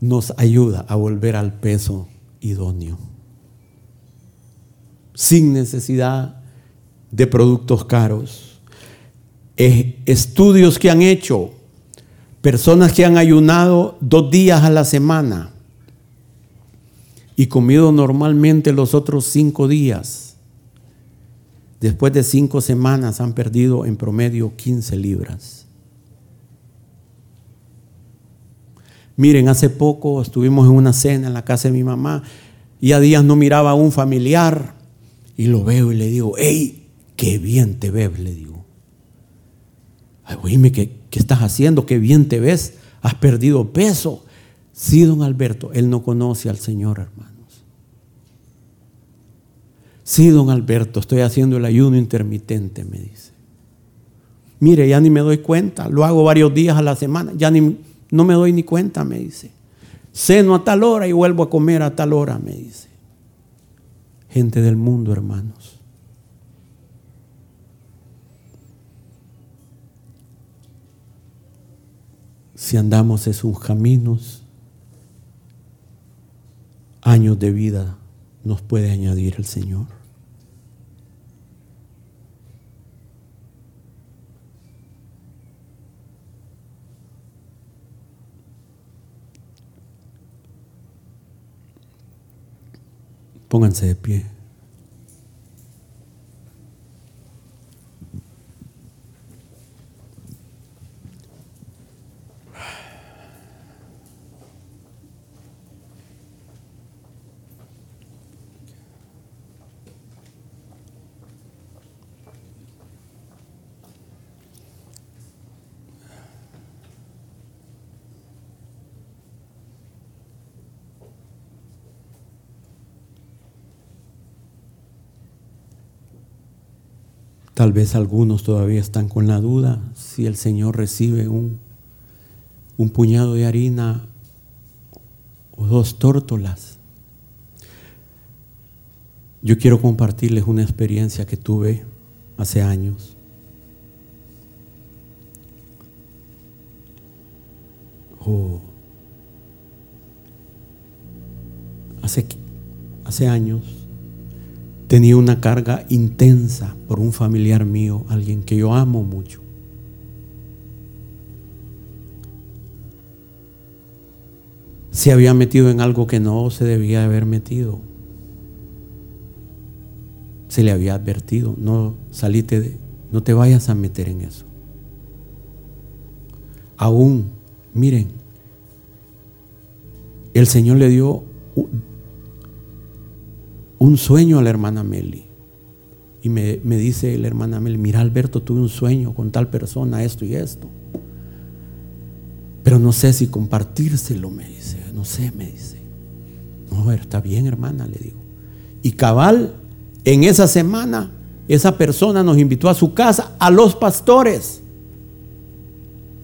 Nos ayuda a volver al peso idóneo. Sin necesidad de productos caros. Estudios que han hecho personas que han ayunado dos días a la semana y comido normalmente los otros cinco días. Después de cinco semanas han perdido en promedio 15 libras. Miren, hace poco estuvimos en una cena en la casa de mi mamá y a días no miraba a un familiar y lo veo y le digo, hey, qué bien te ves, le digo. Ay, oíme, ¿qué, ¿qué estás haciendo? Qué bien te ves, has perdido peso. Sí, don Alberto, él no conoce al Señor, hermanos. Sí, don Alberto, estoy haciendo el ayuno intermitente, me dice. Mire, ya ni me doy cuenta, lo hago varios días a la semana, ya ni, no me doy ni cuenta, me dice. Ceno a tal hora y vuelvo a comer a tal hora, me dice. Gente del mundo, hermanos. Si andamos esos caminos, años de vida nos puede añadir el Señor. 不能再变 Tal vez algunos todavía están con la duda si el Señor recibe un, un puñado de harina o dos tórtolas. Yo quiero compartirles una experiencia que tuve hace años. Hace, hace años tenía una carga intensa por un familiar mío, alguien que yo amo mucho. Se había metido en algo que no se debía haber metido. se le había advertido, no salite de, no te vayas a meter en eso. Aún, miren, el Señor le dio un sueño a la hermana Meli. Y me, dice la hermana Meli, mira Alberto, tuve un sueño con tal persona, esto y esto. Pero no sé si compartírselo, me dice. No sé, me dice. No, está bien, hermana, le digo. Y cabal, en esa semana, esa persona nos invitó a su casa, a los pastores.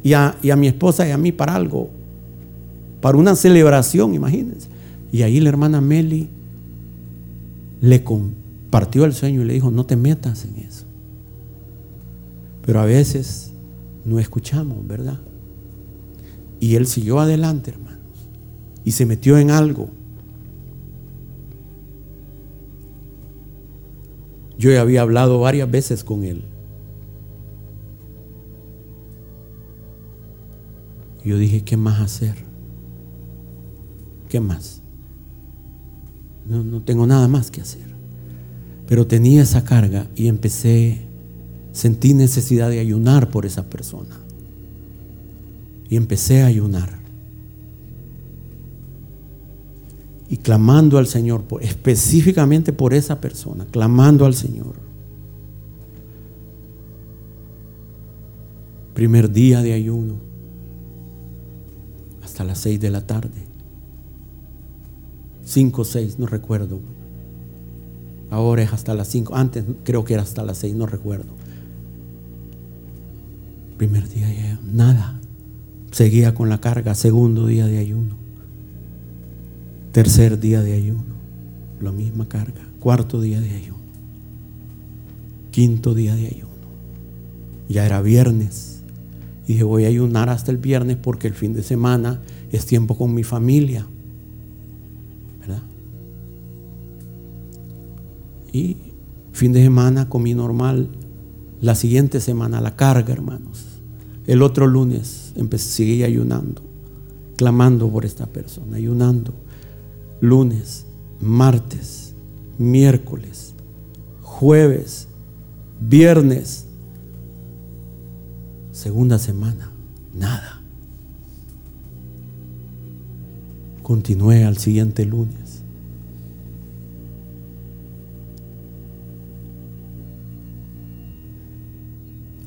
Y a, y a mi esposa y a mí para algo. Para una celebración, imagínense. Y ahí la hermana Meli le compartió el sueño y le dijo, no te metas en eso. Pero a veces no escuchamos, ¿verdad? Y él siguió adelante, hermanos, y se metió en algo. Yo ya había hablado varias veces con él. Yo dije, ¿qué más hacer? ¿Qué más? No, tengo nada más que hacer. Pero tenía esa carga y empecé, sentí necesidad de ayunar por esa persona. Y empecé a ayunar. Y clamando al Señor, específicamente por esa persona, clamando al Señor. Primer día de ayuno, hasta las seis de la tarde. 5 o 6, no recuerdo. Ahora es hasta las 5. Antes creo que era hasta las 6, no recuerdo. Primer día ya nada. Seguía con la carga. Segundo día de ayuno. Tercer día de ayuno. La misma carga. Cuarto día de ayuno. Quinto día de ayuno. Ya era viernes. Y dije, voy a ayunar hasta el viernes porque el fin de semana es tiempo con mi familia. Y fin de semana comí normal. La siguiente semana la carga, hermanos. El otro lunes empecé, seguí ayunando, clamando por esta persona, ayunando. Lunes, martes, miércoles, jueves, viernes, segunda semana, nada. Continué al siguiente lunes.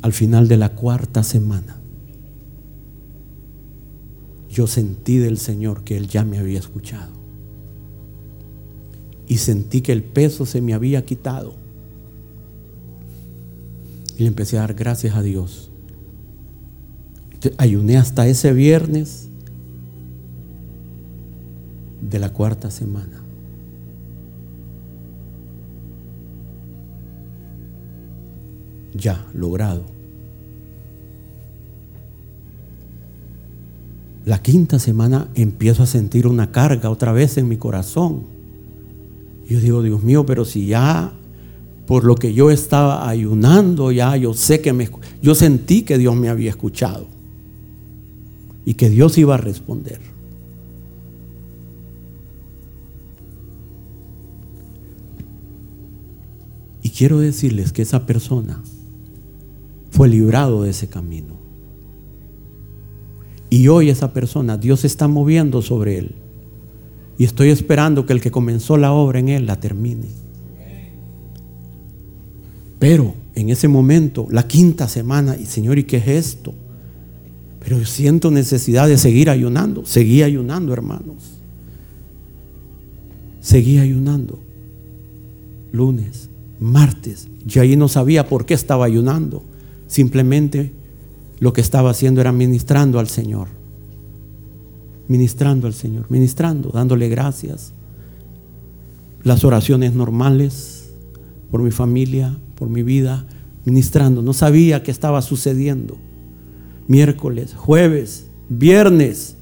Al final de la cuarta semana, yo sentí del Señor que Él ya me había escuchado. Y sentí que el peso se me había quitado. Y empecé a dar gracias a Dios. Ayuné hasta ese viernes de la cuarta semana. Ya logrado. La quinta semana empiezo a sentir una carga otra vez en mi corazón. Yo digo, Dios mío, pero si ya por lo que yo estaba ayunando, ya yo sé que me... Yo sentí que Dios me había escuchado y que Dios iba a responder. Y quiero decirles que esa persona fue librado de ese camino. Y hoy esa persona, Dios está moviendo sobre él. Y estoy esperando que el que comenzó la obra en él la termine. Pero en ese momento, la quinta semana, y Señor, ¿y qué es esto? Pero yo siento necesidad de seguir ayunando. Seguí ayunando, hermanos. Seguí ayunando. Lunes, martes. Yo ahí no sabía por qué estaba ayunando. Simplemente lo que estaba haciendo era ministrando al Señor. Ministrando al Señor, ministrando, dándole gracias. Las oraciones normales por mi familia, por mi vida, ministrando. No sabía qué estaba sucediendo. Miércoles, jueves, viernes,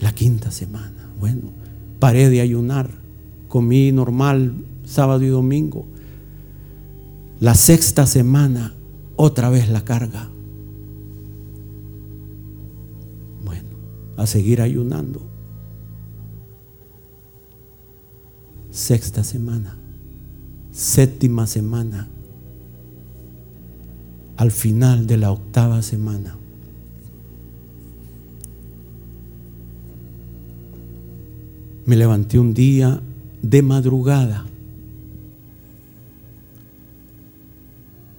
la quinta semana. Bueno, paré de ayunar, comí normal sábado y domingo. La sexta semana otra vez la carga. Bueno, a seguir ayunando. Sexta semana. séptima semana, al final de la octava semana. Me levanté un día de madrugada,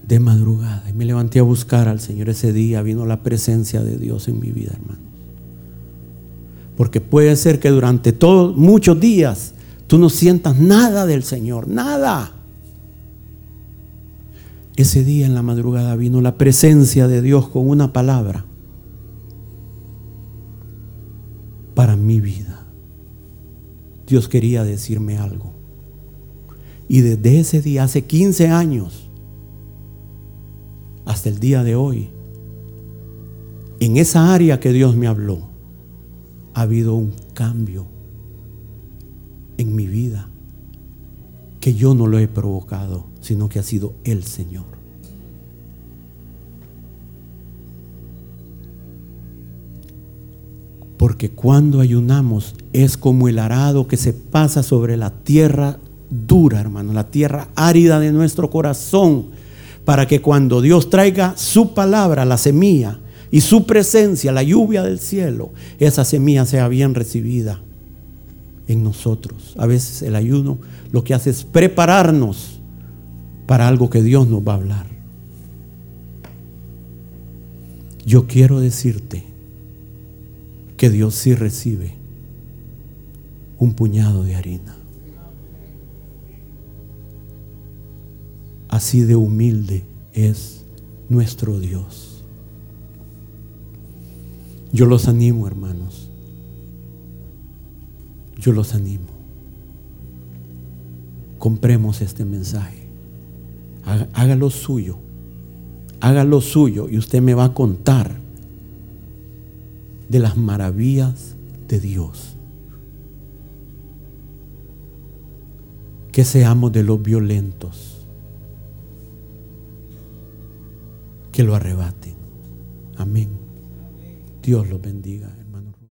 de madrugada, y me levanté a buscar al Señor. Ese día vino la presencia de Dios en mi vida, hermanos. Porque puede ser que durante todos, muchos días, tú no sientas nada del Señor, nada. Ese día en la madrugada vino la presencia de Dios con una palabra para mi vida. Dios quería decirme algo. Y desde ese día, hace 15 años, hasta el día de hoy, en esa área que Dios me habló, ha habido un cambio en mi vida que yo no lo he provocado, sino que ha sido el Señor. Porque cuando ayunamos es como el arado que se pasa sobre la tierra dura, hermano, la tierra árida de nuestro corazón, para que cuando Dios traiga su palabra, la semilla, y su presencia, la lluvia del cielo, esa semilla sea bien recibida en nosotros. A veces el ayuno lo que hace es prepararnos para algo que Dios nos va a hablar. Yo quiero decirte que Dios sí recibe un puñado de harina. Así de humilde es nuestro Dios. Yo los animo, hermanos. Yo los animo compremos este mensaje. Haga, lo suyo. Haga lo suyo y usted me va a contar de las maravillas de Dios. Que seamos de los violentos. Que lo arrebaten. Amén. Dios los bendiga.